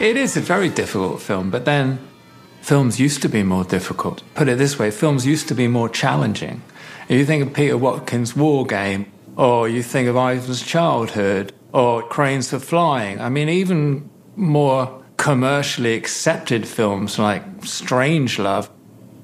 It is a very difficult film, but then films used to be more difficult. Put it this way, films used to be more challenging. If you think of Peter Watkins' War Game, or you think of Ivan's Childhood, or Cranes for Flying, I mean, even more commercially accepted films like Strange Love,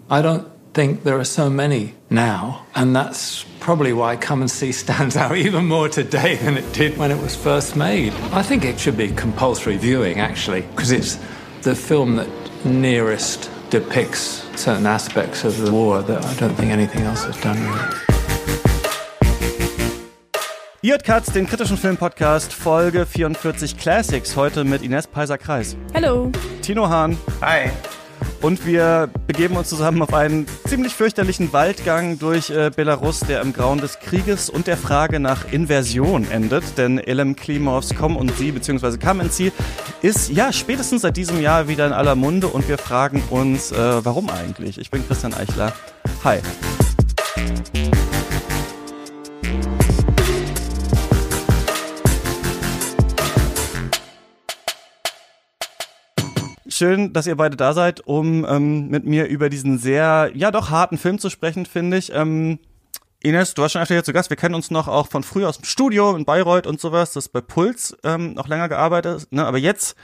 I don't think there are so many now. And that's probably why Come and See stands out even more today than it did when it was first made. I think it should be compulsory viewing, actually, because it's the film that nearest depicts certain aspects of the war that I don't think anything else has done really. Ihr hört Katz, den kritischen Filmpodcast, Folge 44 Classics, heute mit Ines Peiser-Kreis. Hallo. Tino Hahn. Hi. Und wir begeben uns zusammen auf einen ziemlich fürchterlichen Waldgang durch äh, Belarus, der im Grauen des Krieges und der Frage nach Inversion endet. Denn Elem Klimovs Komm und Sie bzw. Come and See ist ja spätestens seit diesem Jahr wieder in aller Munde und wir fragen uns, äh, warum eigentlich? Ich bin Christian Eichler. Hi. Schön, dass ihr beide da seid, um ähm, mit mir über diesen sehr, ja doch harten Film zu sprechen, finde ich. Ähm, Ines, du warst schon öfter hier zu Gast. Wir kennen uns noch auch von früher aus dem Studio in Bayreuth und sowas. Das bei Puls ähm, noch länger gearbeitet. Ne? Aber jetzt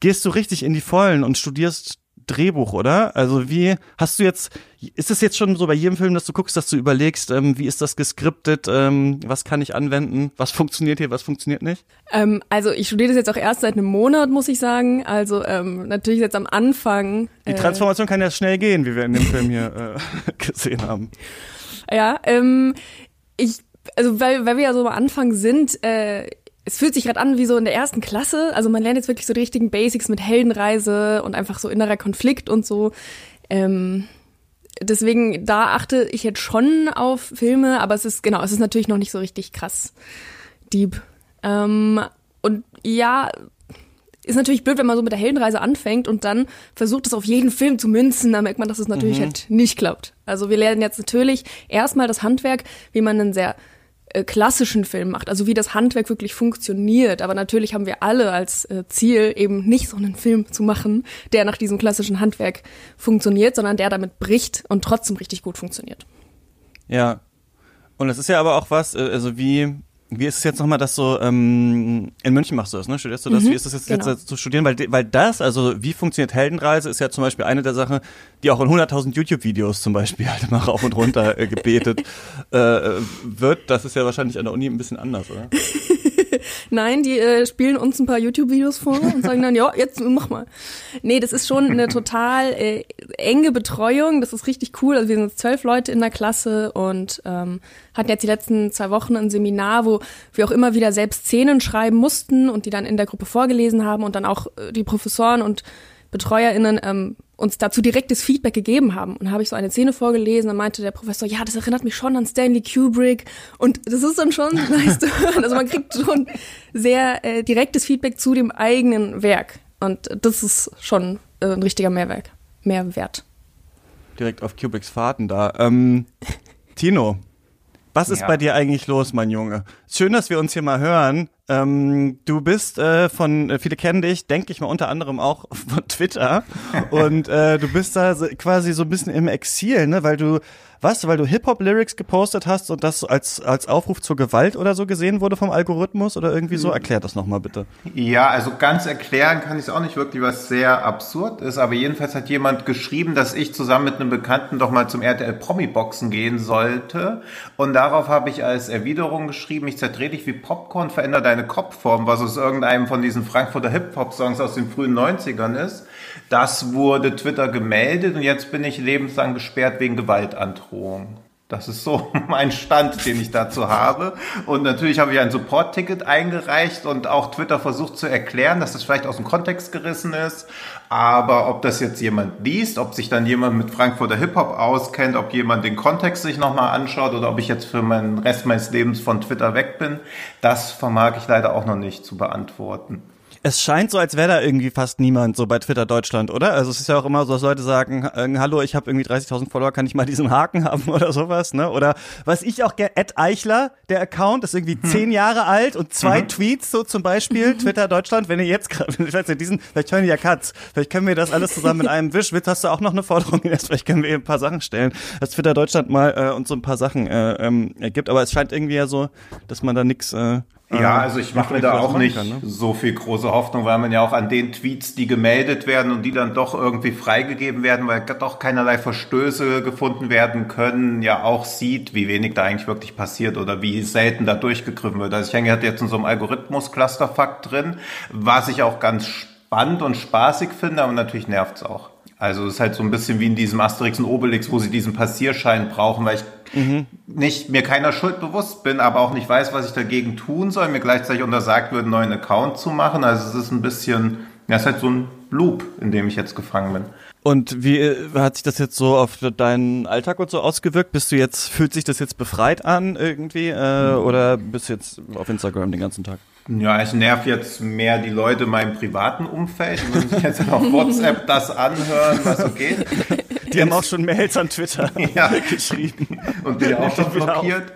gehst du richtig in die Vollen und studierst Drehbuch, oder? Also wie hast du jetzt, ist es jetzt schon so bei jedem Film, dass du guckst, dass du überlegst, ähm, wie ist das geskriptet, ähm, was kann ich anwenden, was funktioniert hier, was funktioniert nicht? Ähm, also ich studiere das jetzt auch erst seit einem Monat, muss ich sagen. Also ähm, natürlich jetzt am Anfang. Die äh, Transformation kann ja schnell gehen, wie wir in dem Film hier äh, gesehen haben. Ja, ähm, ich also weil, weil wir ja so am Anfang sind, äh, es fühlt sich gerade an wie so in der ersten Klasse. Also man lernt jetzt wirklich so die richtigen Basics mit Heldenreise und einfach so innerer Konflikt und so. Ähm, deswegen, da achte ich jetzt schon auf Filme, aber es ist, genau, es ist natürlich noch nicht so richtig krass deep. Ähm, und ja, ist natürlich blöd, wenn man so mit der Heldenreise anfängt und dann versucht es auf jeden Film zu münzen, dann merkt man, dass es natürlich mhm. halt nicht klappt. Also wir lernen jetzt natürlich erstmal das Handwerk, wie man einen sehr klassischen Film macht, also wie das Handwerk wirklich funktioniert. Aber natürlich haben wir alle als äh, Ziel, eben nicht so einen Film zu machen, der nach diesem klassischen Handwerk funktioniert, sondern der damit bricht und trotzdem richtig gut funktioniert. Ja. Und es ist ja aber auch was, äh, also wie wie ist es jetzt nochmal, dass so ähm, in München machst du das, ne? Studierst du das? Mhm, wie ist es jetzt, genau. jetzt zu studieren? Weil, weil das, also wie funktioniert Heldenreise, ist ja zum Beispiel eine der Sachen, die auch in 100.000 YouTube-Videos zum Beispiel halt immer rauf und runter äh, gebetet äh, wird. Das ist ja wahrscheinlich an der Uni ein bisschen anders, oder? Nein, die äh, spielen uns ein paar YouTube-Videos vor und sagen dann, ja, jetzt mach mal. Nee, das ist schon eine total äh, enge Betreuung. Das ist richtig cool. Also wir sind zwölf Leute in der Klasse und ähm, hatten jetzt die letzten zwei Wochen ein Seminar, wo wir auch immer wieder selbst Szenen schreiben mussten und die dann in der Gruppe vorgelesen haben und dann auch äh, die Professoren und BetreuerInnen ähm, uns dazu direktes Feedback gegeben haben. Und habe ich so eine Szene vorgelesen, dann meinte der Professor, ja, das erinnert mich schon an Stanley Kubrick. Und das ist dann schon nice. Also man kriegt schon sehr äh, direktes Feedback zu dem eigenen Werk. Und das ist schon äh, ein richtiger Mehrwerk, Mehrwert. Direkt auf Kubricks Fahrten da. Ähm, Tino, was ist ja. bei dir eigentlich los, mein Junge? Schön, dass wir uns hier mal hören. Ähm, du bist äh, von, äh, viele kennen dich, denke ich mal unter anderem auch von Twitter. Und äh, du bist da quasi so ein bisschen im Exil, ne? Weil du was, weil du Hip-Hop-Lyrics gepostet hast und das als, als Aufruf zur Gewalt oder so gesehen wurde vom Algorithmus oder irgendwie so? Erklär das nochmal bitte. Ja, also ganz erklären kann ich es auch nicht wirklich, was sehr absurd ist, aber jedenfalls hat jemand geschrieben, dass ich zusammen mit einem Bekannten doch mal zum RTL Promi-Boxen gehen sollte und darauf habe ich als Erwiderung geschrieben, ich zerdreh dich wie Popcorn, verändere deine Kopfform, was aus irgendeinem von diesen Frankfurter Hip-Hop-Songs aus den frühen 90ern ist. Das wurde Twitter gemeldet und jetzt bin ich lebenslang gesperrt wegen Gewaltandrohung. Das ist so mein Stand, den ich dazu habe. Und natürlich habe ich ein Support-Ticket eingereicht und auch Twitter versucht zu erklären, dass das vielleicht aus dem Kontext gerissen ist. Aber ob das jetzt jemand liest, ob sich dann jemand mit Frankfurter Hip-Hop auskennt, ob jemand den Kontext sich nochmal anschaut oder ob ich jetzt für meinen Rest meines Lebens von Twitter weg bin, das vermag ich leider auch noch nicht zu beantworten. Es scheint so, als wäre da irgendwie fast niemand so bei Twitter Deutschland, oder? Also es ist ja auch immer so, dass Leute sagen, äh, hallo, ich habe irgendwie 30.000 Follower, kann ich mal diesen Haken haben oder sowas, ne? Oder was ich auch gerne, Ed Eichler, der Account, ist irgendwie hm. zehn Jahre alt und zwei mhm. Tweets so zum Beispiel, Twitter Deutschland, wenn ihr jetzt gerade, ich weiß nicht, diesen, vielleicht hören die ja Katz, vielleicht können wir das alles zusammen mit einem Wisch. Witz, hast du auch noch eine Forderung? Vielleicht können wir eben ein paar Sachen stellen, dass Twitter Deutschland mal äh, uns so ein paar Sachen äh, ähm, ergibt, aber es scheint irgendwie ja so, dass man da nix äh, ja, ähm, also ich mache mir da auch nicht kann, ne? so viel große Hoffnung, weil man ja auch an den Tweets, die gemeldet werden und die dann doch irgendwie freigegeben werden, weil doch keinerlei Verstöße gefunden werden können, ja auch sieht, wie wenig da eigentlich wirklich passiert oder wie selten da durchgegriffen wird. Also ich hänge halt jetzt in so einem Algorithmus-Clusterfakt drin, was ich auch ganz spannend und spaßig finde, aber natürlich nervt's auch. Also es ist halt so ein bisschen wie in diesem Asterix und Obelix, wo sie diesen Passierschein brauchen, weil ich mhm. nicht mir keiner Schuld bewusst bin, aber auch nicht weiß, was ich dagegen tun soll, mir gleichzeitig untersagt wird, einen neuen Account zu machen. Also es ist ein bisschen, ja, es ist halt so ein Loop, in dem ich jetzt gefangen bin. Und wie äh, hat sich das jetzt so auf deinen Alltag und so ausgewirkt? Bist du jetzt, fühlt sich das jetzt befreit an irgendwie? Äh, mhm. Oder bist du jetzt auf Instagram den ganzen Tag? Ja, ich nerv jetzt mehr die Leute in meinem privaten Umfeld. Die müssen sich jetzt auf WhatsApp das anhören, was so geht. Die haben auch schon Mails an Twitter ja. geschrieben. Und die auch schon blockiert.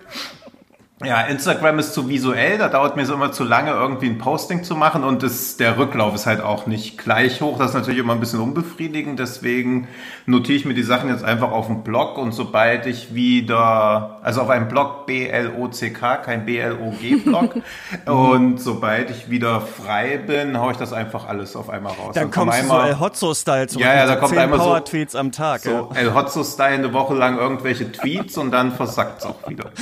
Ja, Instagram ist zu visuell, da dauert mir so immer zu lange, irgendwie ein Posting zu machen und das, der Rücklauf ist halt auch nicht gleich hoch. Das ist natürlich immer ein bisschen unbefriedigend, deswegen notiere ich mir die Sachen jetzt einfach auf dem Blog und sobald ich wieder, also auf einem Blog B-L-O-C-K, kein B-L-O-G-Blog und sobald ich wieder frei bin, haue ich das einfach alles auf einmal raus. Dann, kommst du so El Hotzo-Style zu. Ja, ja, da kommt einmal so Tweets am Tag. So ja. El Hotzo-Style eine Woche lang irgendwelche Tweets und dann versackt es auch wieder.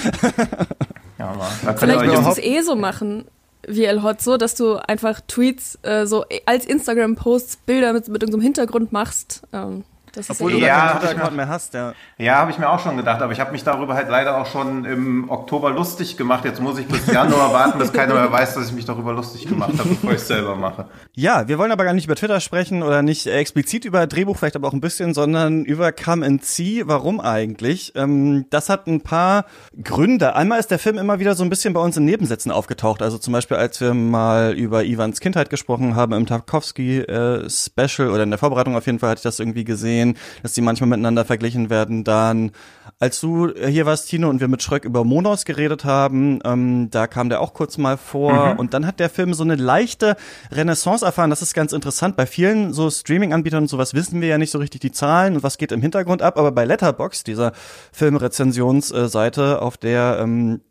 Ja, da Vielleicht müsstest du es eh so machen wie El Hot, so dass du einfach Tweets äh, so als Instagram-Posts Bilder mit, mit irgendeinem Hintergrund machst. Ähm, das Obwohl du ja, keinen Twitter-Account mehr hast, ja. Ja, habe ich mir auch schon gedacht, aber ich habe mich darüber halt leider auch schon im Oktober lustig gemacht. Jetzt muss ich bis Januar warten, bis keiner mehr weiß, dass ich mich darüber lustig gemacht habe, bevor ich es selber mache. Ja, wir wollen aber gar nicht über Twitter sprechen oder nicht explizit über Drehbuch, vielleicht aber auch ein bisschen, sondern über Come and See. Warum eigentlich? Ähm, das hat ein paar Gründe. Einmal ist der Film immer wieder so ein bisschen bei uns in Nebensätzen aufgetaucht. Also zum Beispiel, als wir mal über Ivans Kindheit gesprochen haben im Tarkovsky-Special äh, oder in der Vorbereitung auf jeden Fall hatte ich das irgendwie gesehen sehen, dass die manchmal miteinander verglichen werden. Dann, als du hier warst, Tino, und wir mit Schröck über Monos geredet haben, ähm, da kam der auch kurz mal vor. Mhm. Und dann hat der Film so eine leichte Renaissance erfahren. Das ist ganz interessant. Bei vielen so Streaming-Anbietern und sowas wissen wir ja nicht so richtig die Zahlen und was geht im Hintergrund ab. Aber bei Letterbox, dieser Filmrezensionsseite, auf der ähm,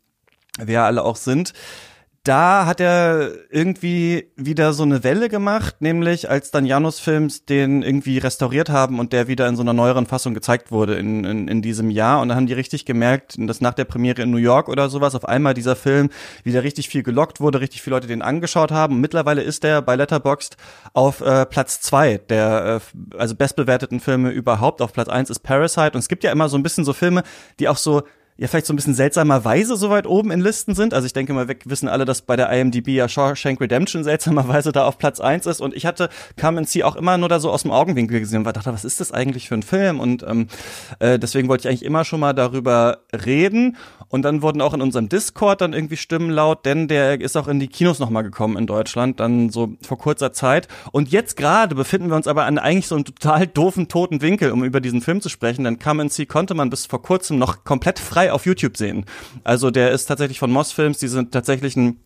wir alle auch sind, da hat er irgendwie wieder so eine Welle gemacht, nämlich als dann Janus Films den irgendwie restauriert haben und der wieder in so einer neueren Fassung gezeigt wurde in, in, in diesem Jahr. Und dann haben die richtig gemerkt, dass nach der Premiere in New York oder sowas auf einmal dieser Film wieder richtig viel gelockt wurde, richtig viele Leute den angeschaut haben. Und mittlerweile ist der bei Letterboxd auf äh, Platz zwei der äh, also bestbewerteten Filme überhaupt. Auf Platz eins ist Parasite. Und es gibt ja immer so ein bisschen so Filme, die auch so ja vielleicht so ein bisschen seltsamerweise so weit oben in Listen sind. Also ich denke mal, wir wissen alle, dass bei der IMDb ja Shawshank Redemption seltsamerweise da auf Platz eins ist. Und ich hatte Come and See auch immer nur da so aus dem Augenwinkel gesehen und dachte, was ist das eigentlich für ein Film? Und ähm, äh, deswegen wollte ich eigentlich immer schon mal darüber reden. Und dann wurden auch in unserem Discord dann irgendwie Stimmen laut, denn der ist auch in die Kinos nochmal gekommen in Deutschland, dann so vor kurzer Zeit. Und jetzt gerade befinden wir uns aber an eigentlich so einem total doofen toten Winkel, um über diesen Film zu sprechen. Denn Come and See konnte man bis vor kurzem noch komplett frei auf YouTube sehen. Also der ist tatsächlich von Moss Films, die sind tatsächlich ein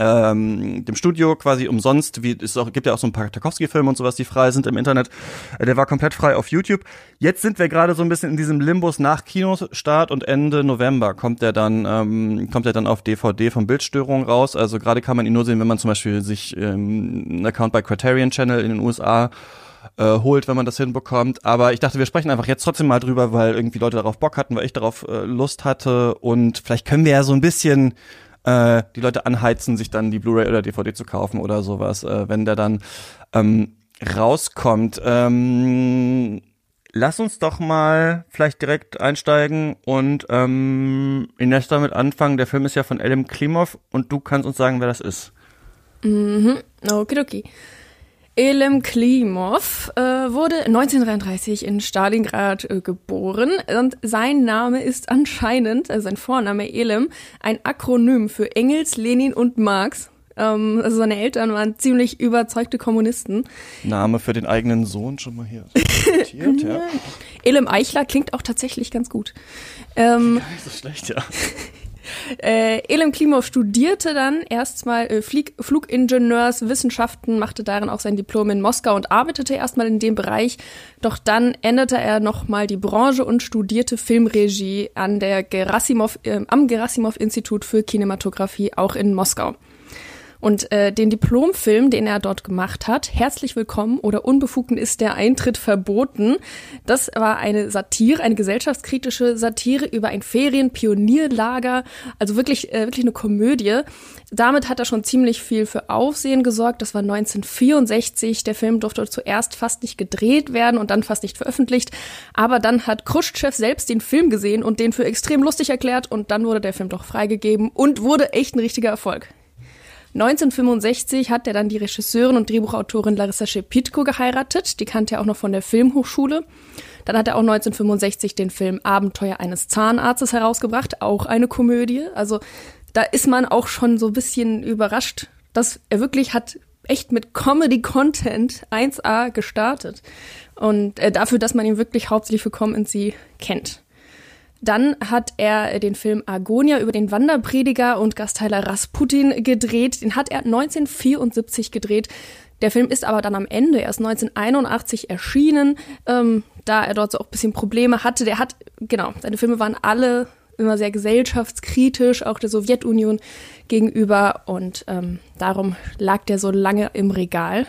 ähm, dem Studio quasi umsonst, wie es auch gibt ja auch so ein paar Tarkovsky-Filme und sowas, die frei sind im Internet. Äh, der war komplett frei auf YouTube. Jetzt sind wir gerade so ein bisschen in diesem Limbus nach Kinostart und Ende November kommt der dann ähm, kommt der dann auf DVD von Bildstörungen raus. Also gerade kann man ihn nur sehen, wenn man zum Beispiel sich ähm, einen Account bei Criterion Channel in den USA äh, holt, wenn man das hinbekommt. Aber ich dachte, wir sprechen einfach jetzt trotzdem mal drüber, weil irgendwie Leute darauf Bock hatten, weil ich darauf äh, Lust hatte und vielleicht können wir ja so ein bisschen äh, die Leute anheizen, sich dann die Blu-ray oder DVD zu kaufen oder sowas, äh, wenn der dann ähm, rauskommt. Ähm, lass uns doch mal vielleicht direkt einsteigen und ähm, Ines damit anfangen. Der Film ist ja von Elim Klimov und du kannst uns sagen, wer das ist. Mhm, okidoki. Elem Klimov äh, wurde 1933 in Stalingrad äh, geboren und sein Name ist anscheinend, also sein Vorname Elem, ein Akronym für Engels, Lenin und Marx. Ähm, also seine Eltern waren ziemlich überzeugte Kommunisten. Name für den eigenen Sohn schon mal hier. ja. Elim Eichler klingt auch tatsächlich ganz gut. Ähm, Nicht so schlecht, ja. Äh, Elem Klimov studierte dann erstmal äh, Flieg Flugingenieurswissenschaften, machte darin auch sein Diplom in Moskau und arbeitete erstmal in dem Bereich. Doch dann änderte er nochmal die Branche und studierte Filmregie an der Gerasimov, äh, am Gerasimov-Institut für Kinematografie auch in Moskau. Und äh, den Diplomfilm, den er dort gemacht hat, Herzlich Willkommen oder Unbefugten ist der Eintritt verboten, das war eine Satire, eine gesellschaftskritische Satire über ein Ferienpionierlager, also wirklich, äh, wirklich eine Komödie. Damit hat er schon ziemlich viel für Aufsehen gesorgt. Das war 1964. Der Film durfte zuerst fast nicht gedreht werden und dann fast nicht veröffentlicht. Aber dann hat Khrushchev selbst den Film gesehen und den für extrem lustig erklärt und dann wurde der Film doch freigegeben und wurde echt ein richtiger Erfolg. 1965 hat er dann die Regisseurin und Drehbuchautorin Larissa Shepitko geheiratet. Die kannte er auch noch von der Filmhochschule. Dann hat er auch 1965 den Film Abenteuer eines Zahnarztes herausgebracht, auch eine Komödie. Also da ist man auch schon so ein bisschen überrascht, dass er wirklich hat echt mit Comedy-Content 1A gestartet. Und äh, dafür, dass man ihn wirklich hauptsächlich für Come and See kennt. Dann hat er den Film Agonia über den Wanderprediger und Gastheiler Rasputin gedreht. Den hat er 1974 gedreht. Der Film ist aber dann am Ende erst 1981 erschienen, ähm, da er dort so auch ein bisschen Probleme hatte. Der hat, genau, seine Filme waren alle immer sehr gesellschaftskritisch, auch der Sowjetunion gegenüber und ähm, darum lag der so lange im Regal.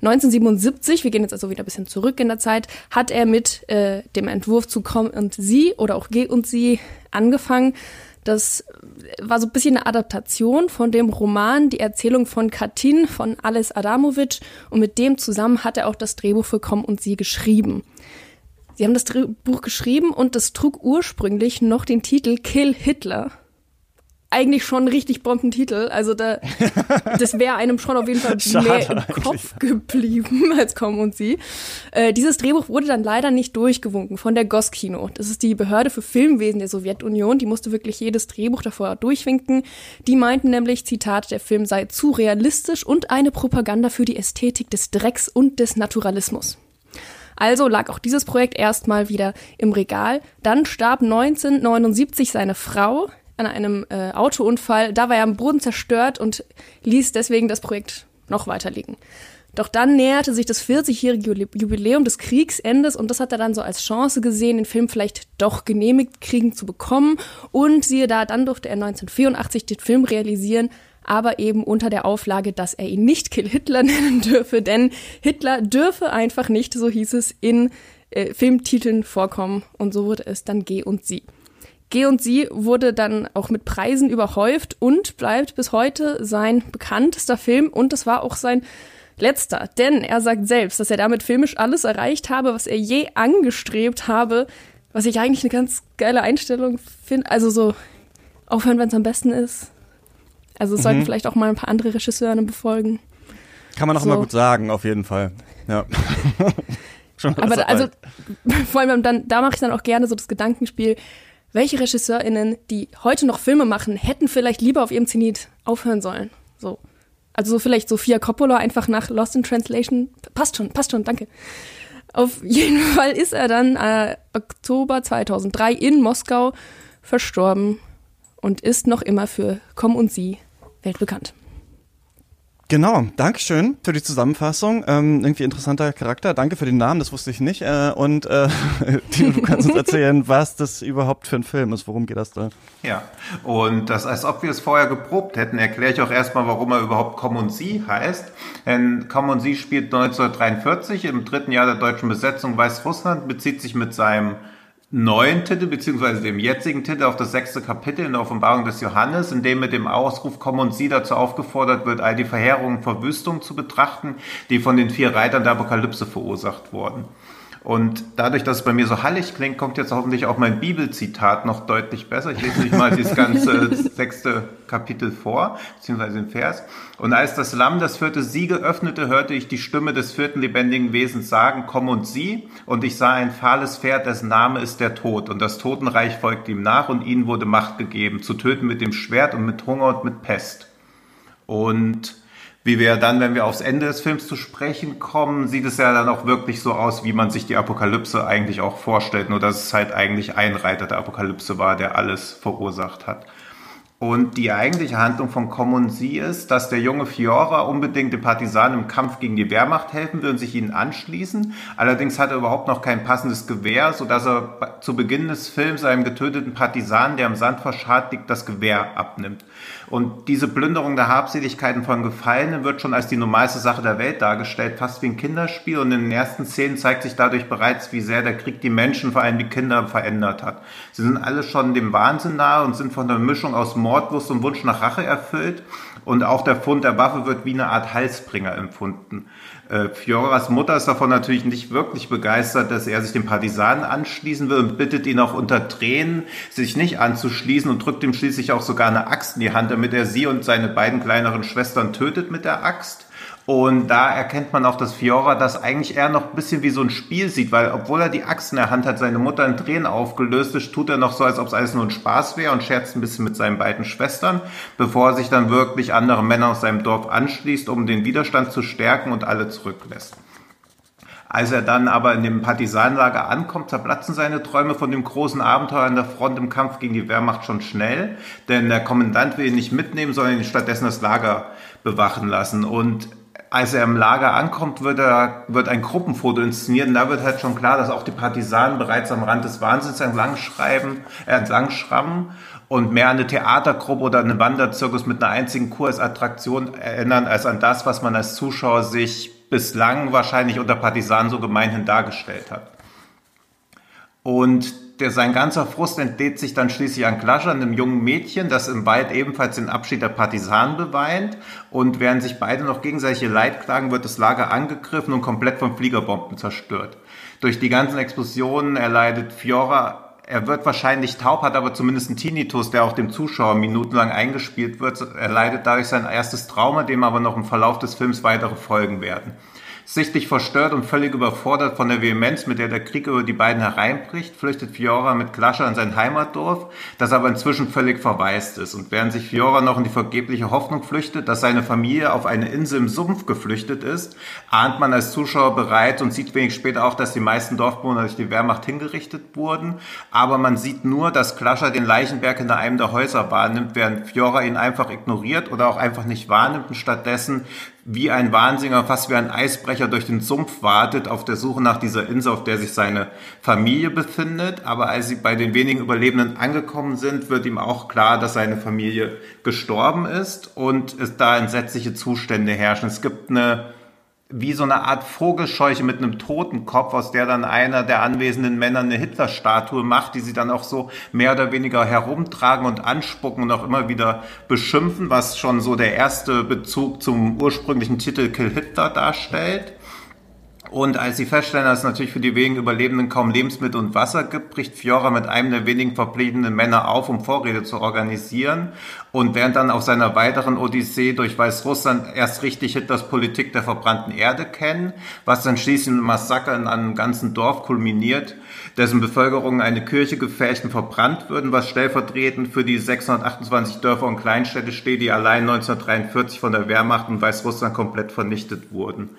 1977, wir gehen jetzt also wieder ein bisschen zurück in der Zeit, hat er mit äh, dem Entwurf zu Komm und Sie oder auch Geh und Sie angefangen. Das war so ein bisschen eine Adaptation von dem Roman Die Erzählung von Katin von Alice Adamovic und mit dem zusammen hat er auch das Drehbuch für Komm und Sie geschrieben. Sie haben das Drehbuch geschrieben und das trug ursprünglich noch den Titel Kill Hitler eigentlich schon ein richtig Bombentitel. Also da, das wäre einem schon auf jeden Fall mehr im Kopf geblieben als Komm und Sie. Äh, dieses Drehbuch wurde dann leider nicht durchgewunken von der Goskino. Das ist die Behörde für Filmwesen der Sowjetunion. Die musste wirklich jedes Drehbuch davor durchwinken. Die meinten nämlich, Zitat, der Film sei zu realistisch und eine Propaganda für die Ästhetik des Drecks und des Naturalismus. Also lag auch dieses Projekt erstmal wieder im Regal. Dann starb 1979 seine Frau, an einem äh, Autounfall. Da war er am Boden zerstört und ließ deswegen das Projekt noch weiter liegen. Doch dann näherte sich das 40-jährige Jubiläum des Kriegsendes und das hat er dann so als Chance gesehen, den Film vielleicht doch genehmigt kriegen zu bekommen. Und siehe da, dann durfte er 1984 den Film realisieren, aber eben unter der Auflage, dass er ihn nicht Kill Hitler nennen dürfe, denn Hitler dürfe einfach nicht, so hieß es, in äh, Filmtiteln vorkommen. Und so wurde es dann Geh und Sie. Geh und Sie wurde dann auch mit Preisen überhäuft und bleibt bis heute sein bekanntester Film und es war auch sein letzter, denn er sagt selbst, dass er damit filmisch alles erreicht habe, was er je angestrebt habe, was ich eigentlich eine ganz geile Einstellung finde. Also so aufhören, wenn es am besten ist. Also es mhm. sollten vielleicht auch mal ein paar andere Regisseure befolgen. Kann man auch so. immer gut sagen, auf jeden Fall. Ja. Aber da, also vor allem dann, da mache ich dann auch gerne so das Gedankenspiel, welche RegisseurInnen, die heute noch Filme machen, hätten vielleicht lieber auf ihrem Zenit aufhören sollen. So. Also so vielleicht Sophia Coppola einfach nach Lost in Translation. Passt schon, passt schon, danke. Auf jeden Fall ist er dann äh, Oktober 2003 in Moskau verstorben und ist noch immer für Komm und Sie weltbekannt. Genau, Dankeschön für die Zusammenfassung. Ähm, irgendwie interessanter Charakter. Danke für den Namen, das wusste ich nicht. Äh, und äh, Tino, du kannst uns erzählen, was das überhaupt für ein Film ist. Worum geht das da? Ja, und das, als ob wir es vorher geprobt hätten, erkläre ich auch erstmal, warum er überhaupt Komm und Sie heißt. Denn Komm und Sie spielt 1943 im dritten Jahr der deutschen Besetzung Weißrussland, bezieht sich mit seinem neuen Titel, beziehungsweise dem jetzigen Titel auf das sechste Kapitel in der Offenbarung des Johannes, in dem mit dem Ausruf Komm und Sie dazu aufgefordert wird, all die Verheerungen Verwüstung zu betrachten, die von den vier Reitern der Apokalypse verursacht wurden. Und dadurch, dass es bei mir so hallig klingt, kommt jetzt hoffentlich auch mein Bibelzitat noch deutlich besser. Ich lese nicht mal dieses ganze sechste Kapitel vor, beziehungsweise den Vers. Und als das Lamm das vierte Siegel öffnete, hörte ich die Stimme des vierten lebendigen Wesens sagen, komm und sieh. Und ich sah ein fahles Pferd, dessen Name ist der Tod. Und das Totenreich folgte ihm nach und ihnen wurde Macht gegeben, zu töten mit dem Schwert und mit Hunger und mit Pest. Und wie wir dann, wenn wir aufs Ende des Films zu sprechen kommen, sieht es ja dann auch wirklich so aus, wie man sich die Apokalypse eigentlich auch vorstellt, nur dass es halt eigentlich ein Reiter der Apokalypse war, der alles verursacht hat. Und die eigentliche Handlung von Common-Sie ist, dass der junge Fiora unbedingt den Partisanen im Kampf gegen die Wehrmacht helfen will und sich ihnen anschließen. Allerdings hat er überhaupt noch kein passendes Gewehr, sodass er zu Beginn des Films einem getöteten Partisanen, der im Sand verscharrt liegt, das Gewehr abnimmt. Und diese Plünderung der Habseligkeiten von Gefallenen wird schon als die normalste Sache der Welt dargestellt, fast wie ein Kinderspiel. Und in den ersten Szenen zeigt sich dadurch bereits, wie sehr der Krieg die Menschen, vor allem die Kinder, verändert hat. Sie sind alle schon dem Wahnsinn nahe und sind von der Mischung aus Mordlust und Wunsch nach Rache erfüllt. Und auch der Fund der Waffe wird wie eine Art Halsbringer empfunden. Äh, Fioras Mutter ist davon natürlich nicht wirklich begeistert, dass er sich den Partisanen anschließen will und bittet ihn auch unter Tränen, sich nicht anzuschließen und drückt ihm schließlich auch sogar eine Axt in die Hand, damit er sie und seine beiden kleineren Schwestern tötet mit der Axt. Und da erkennt man auch, dass Fiora das eigentlich eher noch ein bisschen wie so ein Spiel sieht, weil obwohl er die Axt in der Hand hat, seine Mutter in Tränen aufgelöst ist, tut er noch so, als ob es alles nur ein Spaß wäre und scherzt ein bisschen mit seinen beiden Schwestern, bevor er sich dann wirklich andere Männer aus seinem Dorf anschließt, um den Widerstand zu stärken und alle zurücklässt. Als er dann aber in dem Partisanenlager ankommt, zerplatzen seine Träume von dem großen Abenteuer an der Front im Kampf gegen die Wehrmacht schon schnell, denn der Kommandant will ihn nicht mitnehmen, sondern ihn stattdessen das Lager bewachen lassen. Und als er im Lager ankommt, wird, er, wird ein Gruppenfoto inszeniert und da wird halt schon klar, dass auch die Partisanen bereits am Rand des Wahnsinns entlang schreiben, äh, entlang schrammen und mehr an eine Theatergruppe oder einen Wanderzirkus mit einer einzigen Kursattraktion erinnern, als an das, was man als Zuschauer sich bislang wahrscheinlich unter Partisanen so gemeinhin dargestellt hat. Und der, sein ganzer Frust entlädt sich dann schließlich an Klascher, einem jungen Mädchen, das im Wald ebenfalls den Abschied der Partisanen beweint. Und während sich beide noch gegenseitige Leid klagen, wird das Lager angegriffen und komplett von Fliegerbomben zerstört. Durch die ganzen Explosionen erleidet Fiora er wird wahrscheinlich taub, hat aber zumindest einen Tinnitus, der auch dem Zuschauer minutenlang eingespielt wird. Er leidet dadurch sein erstes Trauma, dem aber noch im Verlauf des Films weitere Folgen werden. Sichtlich verstört und völlig überfordert von der Vehemenz, mit der der Krieg über die beiden hereinbricht, flüchtet Fiora mit Klascher in sein Heimatdorf, das aber inzwischen völlig verwaist ist. Und während sich Fiora noch in die vergebliche Hoffnung flüchtet, dass seine Familie auf eine Insel im Sumpf geflüchtet ist, ahnt man als Zuschauer bereit und sieht wenig später auch, dass die meisten Dorfbewohner durch die Wehrmacht hingerichtet wurden. Aber man sieht nur, dass Klascher den Leichenberg hinter einem der Häuser wahrnimmt, während Fiora ihn einfach ignoriert oder auch einfach nicht wahrnimmt und stattdessen wie ein Wahnsinniger, fast wie ein Eisbrecher durch den Sumpf wartet auf der Suche nach dieser Insel, auf der sich seine Familie befindet. Aber als sie bei den wenigen Überlebenden angekommen sind, wird ihm auch klar, dass seine Familie gestorben ist und es da entsetzliche Zustände herrschen. Es gibt eine wie so eine Art Vogelscheuche mit einem Totenkopf, aus der dann einer der anwesenden Männer eine Hitler-Statue macht, die sie dann auch so mehr oder weniger herumtragen und anspucken und auch immer wieder beschimpfen, was schon so der erste Bezug zum ursprünglichen Titel Kill Hitler darstellt. Und als sie feststellen, dass es natürlich für die wenigen Überlebenden kaum Lebensmittel und Wasser gibt, bricht Fiora mit einem der wenigen verbliebenen Männer auf, um Vorräte zu organisieren. Und während dann auf seiner weiteren Odyssee durch Weißrussland erst richtig Hitlers Politik der verbrannten Erde kennen, was dann schließlich mit Massaker in einem ganzen Dorf kulminiert, dessen Bevölkerung eine Kirche gefälscht und verbrannt würden, was stellvertretend für die 628 Dörfer und Kleinstädte steht, die allein 1943 von der Wehrmacht und Weißrussland komplett vernichtet wurden.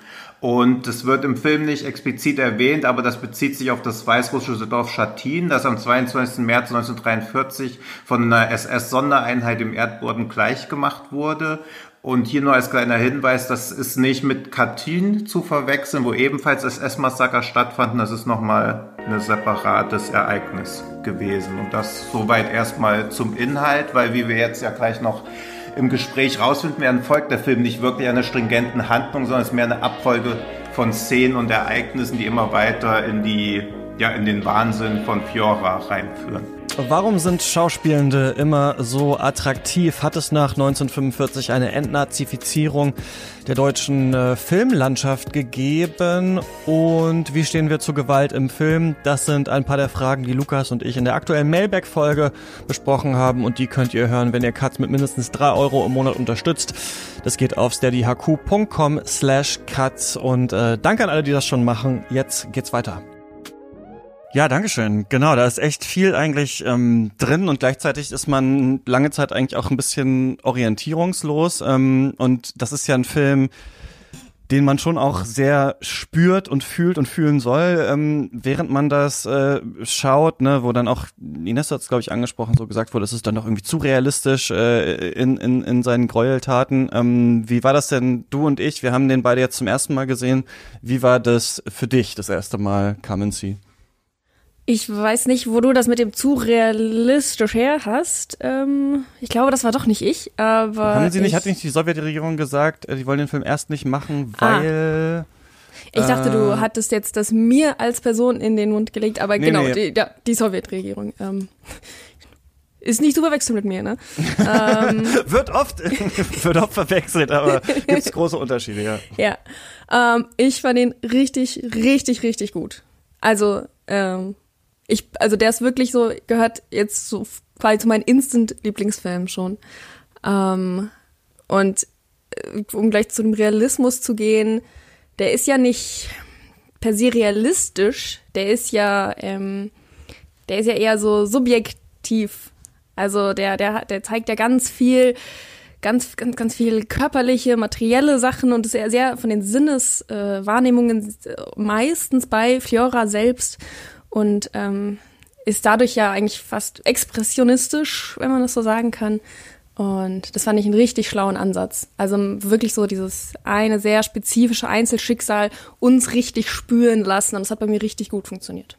Und es wird im Film nicht explizit erwähnt, aber das bezieht sich auf das weißrussische Dorf Schattin, das am 22. März 1943 von einer SS-Sondereinheit im Erdboden gleichgemacht wurde. Und hier nur als kleiner Hinweis, das ist nicht mit Katyn zu verwechseln, wo ebenfalls SS-Massaker stattfanden. Das ist nochmal ein separates Ereignis gewesen. Und das soweit erstmal zum Inhalt, weil wie wir jetzt ja gleich noch im Gespräch rausfinden werden, folgt der Film nicht wirklich einer stringenten Handlung, sondern es ist mehr eine Abfolge von Szenen und Ereignissen, die immer weiter in die, ja, in den Wahnsinn von Fiora reinführen. Warum sind Schauspielende immer so attraktiv? Hat es nach 1945 eine Entnazifizierung der deutschen äh, Filmlandschaft gegeben? Und wie stehen wir zu Gewalt im Film? Das sind ein paar der Fragen, die Lukas und ich in der aktuellen Mailback-Folge besprochen haben. Und die könnt ihr hören, wenn ihr Katz mit mindestens drei Euro im Monat unterstützt. Das geht auf steadyhq.com slash Katz. Und äh, danke an alle, die das schon machen. Jetzt geht's weiter. Ja, dankeschön. Genau, da ist echt viel eigentlich ähm, drin und gleichzeitig ist man lange Zeit eigentlich auch ein bisschen orientierungslos. Ähm, und das ist ja ein Film, den man schon auch sehr spürt und fühlt und fühlen soll, ähm, während man das äh, schaut, ne, wo dann auch, Ines hat es, glaube ich, angesprochen, so gesagt wurde, es ist dann doch irgendwie zu realistisch äh, in, in, in seinen Gräueltaten. Ähm, wie war das denn, du und ich, wir haben den beide jetzt zum ersten Mal gesehen. Wie war das für dich, das erste Mal Come and See? Ich weiß nicht, wo du das mit dem zu realistisch her hast. Ähm, ich glaube, das war doch nicht ich, aber. Haben sie nicht, ich, hat nicht die Sowjetregierung gesagt, äh, die wollen den Film erst nicht machen, ah. weil. Ah. Ich dachte, du äh, hattest jetzt das mir als Person in den Mund gelegt, aber nee, genau, nee. Die, ja, die Sowjetregierung. Ähm, ist nicht zu verwechseln mit mir, ne? ähm, wird oft, wird oft verwechselt, aber gibt's große Unterschiede, ja. Ja. Ähm, ich fand ihn richtig, richtig, richtig gut. Also, ähm, ich, also der ist wirklich so, gehört jetzt so quasi zu meinen Instant-Lieblingsfilmen schon. Ähm, und äh, um gleich zu dem Realismus zu gehen, der ist ja nicht per se realistisch, der ist ja, ähm, der ist ja eher so subjektiv. Also der, der, der zeigt ja ganz viel, ganz, ganz, ganz viel körperliche, materielle Sachen und ist ja sehr von den Sinneswahrnehmungen äh, meistens bei Fiora selbst und ähm, ist dadurch ja eigentlich fast expressionistisch, wenn man das so sagen kann. Und das fand ich einen richtig schlauen Ansatz. Also wirklich so dieses eine sehr spezifische Einzelschicksal uns richtig spüren lassen. Und das hat bei mir richtig gut funktioniert.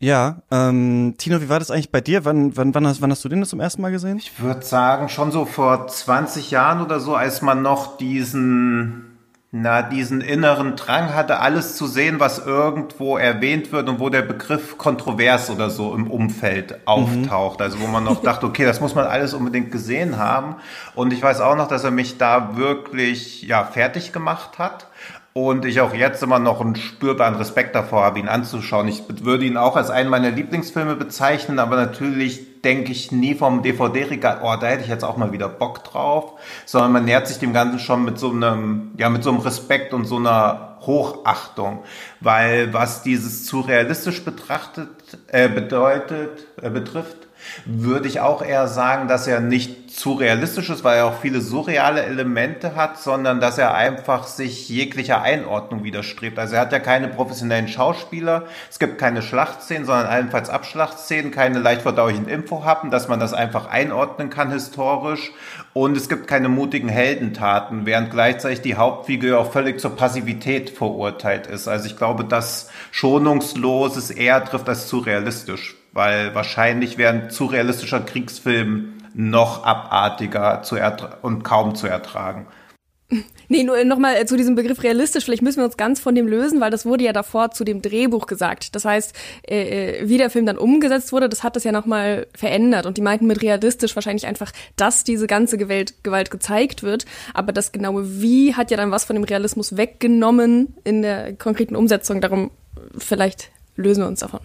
Ja, ähm, Tino, wie war das eigentlich bei dir? Wann, wann, wann, hast, wann hast du den das zum ersten Mal gesehen? Ich würde sagen, schon so vor 20 Jahren oder so, als man noch diesen na, diesen inneren Drang hatte, alles zu sehen, was irgendwo erwähnt wird und wo der Begriff kontrovers oder so im Umfeld auftaucht. Mhm. Also wo man noch dachte, okay, das muss man alles unbedingt gesehen haben. Und ich weiß auch noch, dass er mich da wirklich, ja, fertig gemacht hat. Und ich auch jetzt immer noch einen spürbaren Respekt davor habe, ihn anzuschauen. Ich würde ihn auch als einen meiner Lieblingsfilme bezeichnen, aber natürlich denke ich nie vom DVD-Regal, oh, da hätte ich jetzt auch mal wieder Bock drauf, sondern man nähert sich dem Ganzen schon mit so einem, ja, mit so einem Respekt und so einer Hochachtung, weil was dieses zu realistisch betrachtet, äh, bedeutet, äh, betrifft, würde ich auch eher sagen, dass er nicht zu realistisch ist, weil er auch viele surreale Elemente hat, sondern dass er einfach sich jeglicher Einordnung widerstrebt. Also er hat ja keine professionellen Schauspieler, es gibt keine Schlachtszenen, sondern allenfalls Abschlachtszenen, keine leicht verdaulichen Infohappen, dass man das einfach einordnen kann historisch und es gibt keine mutigen Heldentaten, während gleichzeitig die Hauptfigur auch völlig zur Passivität verurteilt ist. Also ich glaube, dass schonungslos eher trifft als zu realistisch weil wahrscheinlich wäre ein zu realistischer Kriegsfilm noch abartiger zu und kaum zu ertragen. Nee, nur nochmal äh, zu diesem Begriff realistisch. Vielleicht müssen wir uns ganz von dem lösen, weil das wurde ja davor zu dem Drehbuch gesagt. Das heißt, äh, äh wie der Film dann umgesetzt wurde, das hat das ja nochmal verändert. Und die meinten mit realistisch wahrscheinlich einfach, dass diese ganze Gewalt, Gewalt gezeigt wird. Aber das genaue Wie hat ja dann was von dem Realismus weggenommen in der konkreten Umsetzung. Darum vielleicht lösen wir uns davon.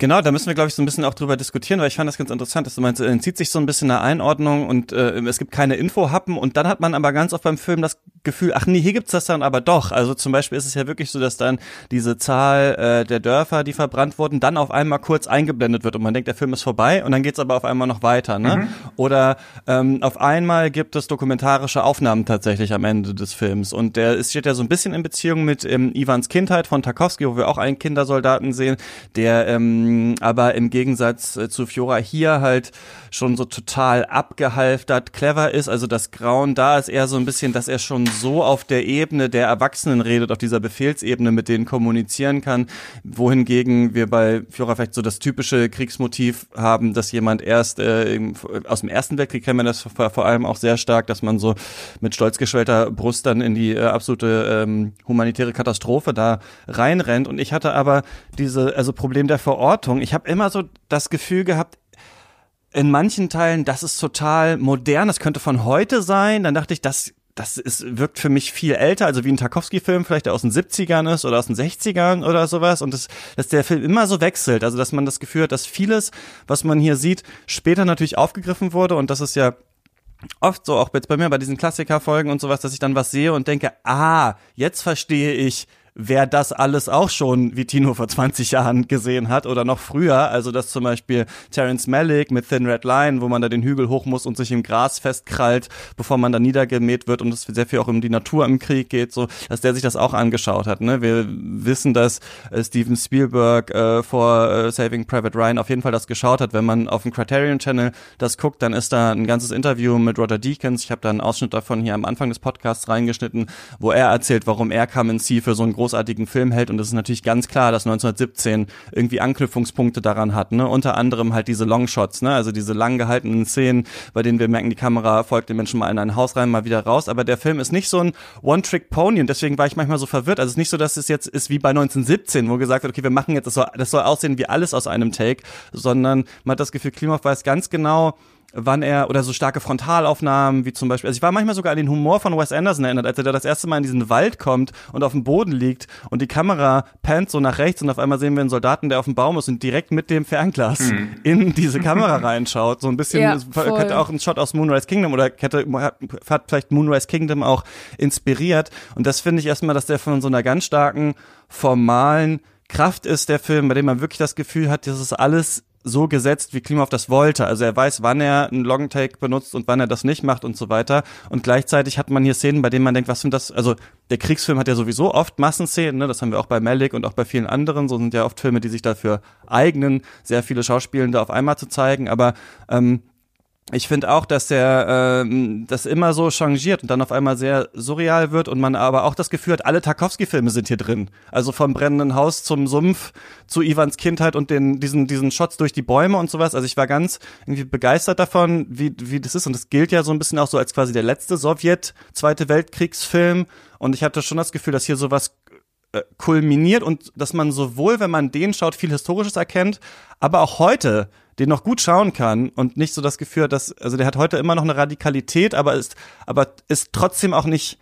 Genau, da müssen wir, glaube ich, so ein bisschen auch drüber diskutieren, weil ich fand das ganz interessant, dass du meinst, er entzieht sich so ein bisschen eine Einordnung und äh, es gibt keine Infohappen und dann hat man aber ganz oft beim Film das Gefühl, ach nee, hier gibt's das dann aber doch. Also zum Beispiel ist es ja wirklich so, dass dann diese Zahl äh, der Dörfer, die verbrannt wurden, dann auf einmal kurz eingeblendet wird und man denkt, der Film ist vorbei und dann geht's aber auf einmal noch weiter. Ne? Mhm. Oder ähm, auf einmal gibt es dokumentarische Aufnahmen tatsächlich am Ende des Films und der ist, steht ja so ein bisschen in Beziehung mit ähm, Ivans Kindheit von Tarkovsky, wo wir auch einen Kindersoldaten sehen, der ähm, aber im Gegensatz äh, zu Fiora hier halt schon so total abgehalftert, clever ist. Also das Grauen da ist eher so ein bisschen, dass er schon so auf der Ebene der Erwachsenen redet, auf dieser Befehlsebene mit denen kommunizieren kann, wohingegen wir bei Fiora vielleicht so das typische Kriegsmotiv haben, dass jemand erst äh, aus dem Ersten Weltkrieg kennen wir das vor, vor allem auch sehr stark, dass man so mit stolz geschwellter Brust dann in die äh, absolute ähm, humanitäre Katastrophe da reinrennt. Und ich hatte aber diese, also Problem der Verortung. Ich habe immer so das Gefühl gehabt, in manchen Teilen, das ist total modern, das könnte von heute sein. Dann dachte ich, das das ist, wirkt für mich viel älter, also wie ein Tarkovsky-Film, vielleicht der aus den 70ern ist oder aus den 60ern oder sowas. Und das, dass der Film immer so wechselt. Also, dass man das Gefühl hat, dass vieles, was man hier sieht, später natürlich aufgegriffen wurde. Und das ist ja oft so, auch jetzt bei mir bei diesen Klassikerfolgen und sowas, dass ich dann was sehe und denke, ah, jetzt verstehe ich, wer das alles auch schon wie Tino vor 20 Jahren gesehen hat oder noch früher. Also dass zum Beispiel Terence Malick mit Thin Red Line, wo man da den Hügel hoch muss und sich im Gras festkrallt, bevor man da niedergemäht wird und es sehr viel auch um die Natur im Krieg geht, so, dass der sich das auch angeschaut hat. Ne? Wir wissen, dass äh, Steven Spielberg äh, vor äh, Saving Private Ryan auf jeden Fall das geschaut hat. Wenn man auf dem Criterion Channel das guckt, dann ist da ein ganzes Interview mit Roger Deakins. Ich habe da einen Ausschnitt davon hier am Anfang des Podcasts reingeschnitten, wo er erzählt, warum er Come and See für so einen großartigen Film hält. Und es ist natürlich ganz klar, dass 1917 irgendwie Anknüpfungspunkte daran hat. Ne? Unter anderem halt diese Longshots, ne? also diese lang gehaltenen Szenen, bei denen wir merken, die Kamera folgt den Menschen mal in ein Haus rein, mal wieder raus. Aber der Film ist nicht so ein One-Trick-Pony und deswegen war ich manchmal so verwirrt. Also es ist nicht so, dass es jetzt ist wie bei 1917, wo gesagt wird, okay, wir machen jetzt, das soll, das soll aussehen wie alles aus einem Take, sondern man hat das Gefühl, Klimov weiß ganz genau, wann er oder so starke Frontalaufnahmen, wie zum Beispiel, also ich war manchmal sogar an den Humor von Wes Anderson erinnert, als er da das erste Mal in diesen Wald kommt und auf dem Boden liegt und die Kamera pannt so nach rechts und auf einmal sehen wir einen Soldaten, der auf dem Baum ist und direkt mit dem Fernglas mhm. in diese Kamera reinschaut. So ein bisschen, ja, könnte auch ein Shot aus Moonrise Kingdom oder hätte, hat vielleicht Moonrise Kingdom auch inspiriert. Und das finde ich erstmal, dass der von so einer ganz starken, formalen Kraft ist, der Film, bei dem man wirklich das Gefühl hat, das ist alles so gesetzt, wie Klimov das wollte. Also er weiß, wann er einen Longtake benutzt und wann er das nicht macht und so weiter. Und gleichzeitig hat man hier Szenen, bei denen man denkt, was sind das? Also der Kriegsfilm hat ja sowieso oft Massenszenen, ne? das haben wir auch bei Malik und auch bei vielen anderen. So sind ja oft Filme, die sich dafür eignen, sehr viele Schauspielende auf einmal zu zeigen. Aber ähm, ich finde auch, dass der äh, das immer so changiert und dann auf einmal sehr surreal wird und man aber auch das Gefühl hat, alle Tarkovsky-Filme sind hier drin. Also vom brennenden Haus zum Sumpf zu Ivans Kindheit und den diesen diesen Shots durch die Bäume und sowas. Also ich war ganz irgendwie begeistert davon, wie wie das ist und das gilt ja so ein bisschen auch so als quasi der letzte Sowjet Zweite Weltkriegsfilm und ich hatte schon das Gefühl, dass hier sowas äh, kulminiert und dass man sowohl, wenn man den schaut, viel Historisches erkennt, aber auch heute den noch gut schauen kann und nicht so das Gefühl hat, dass, also der hat heute immer noch eine Radikalität, aber ist, aber ist trotzdem auch nicht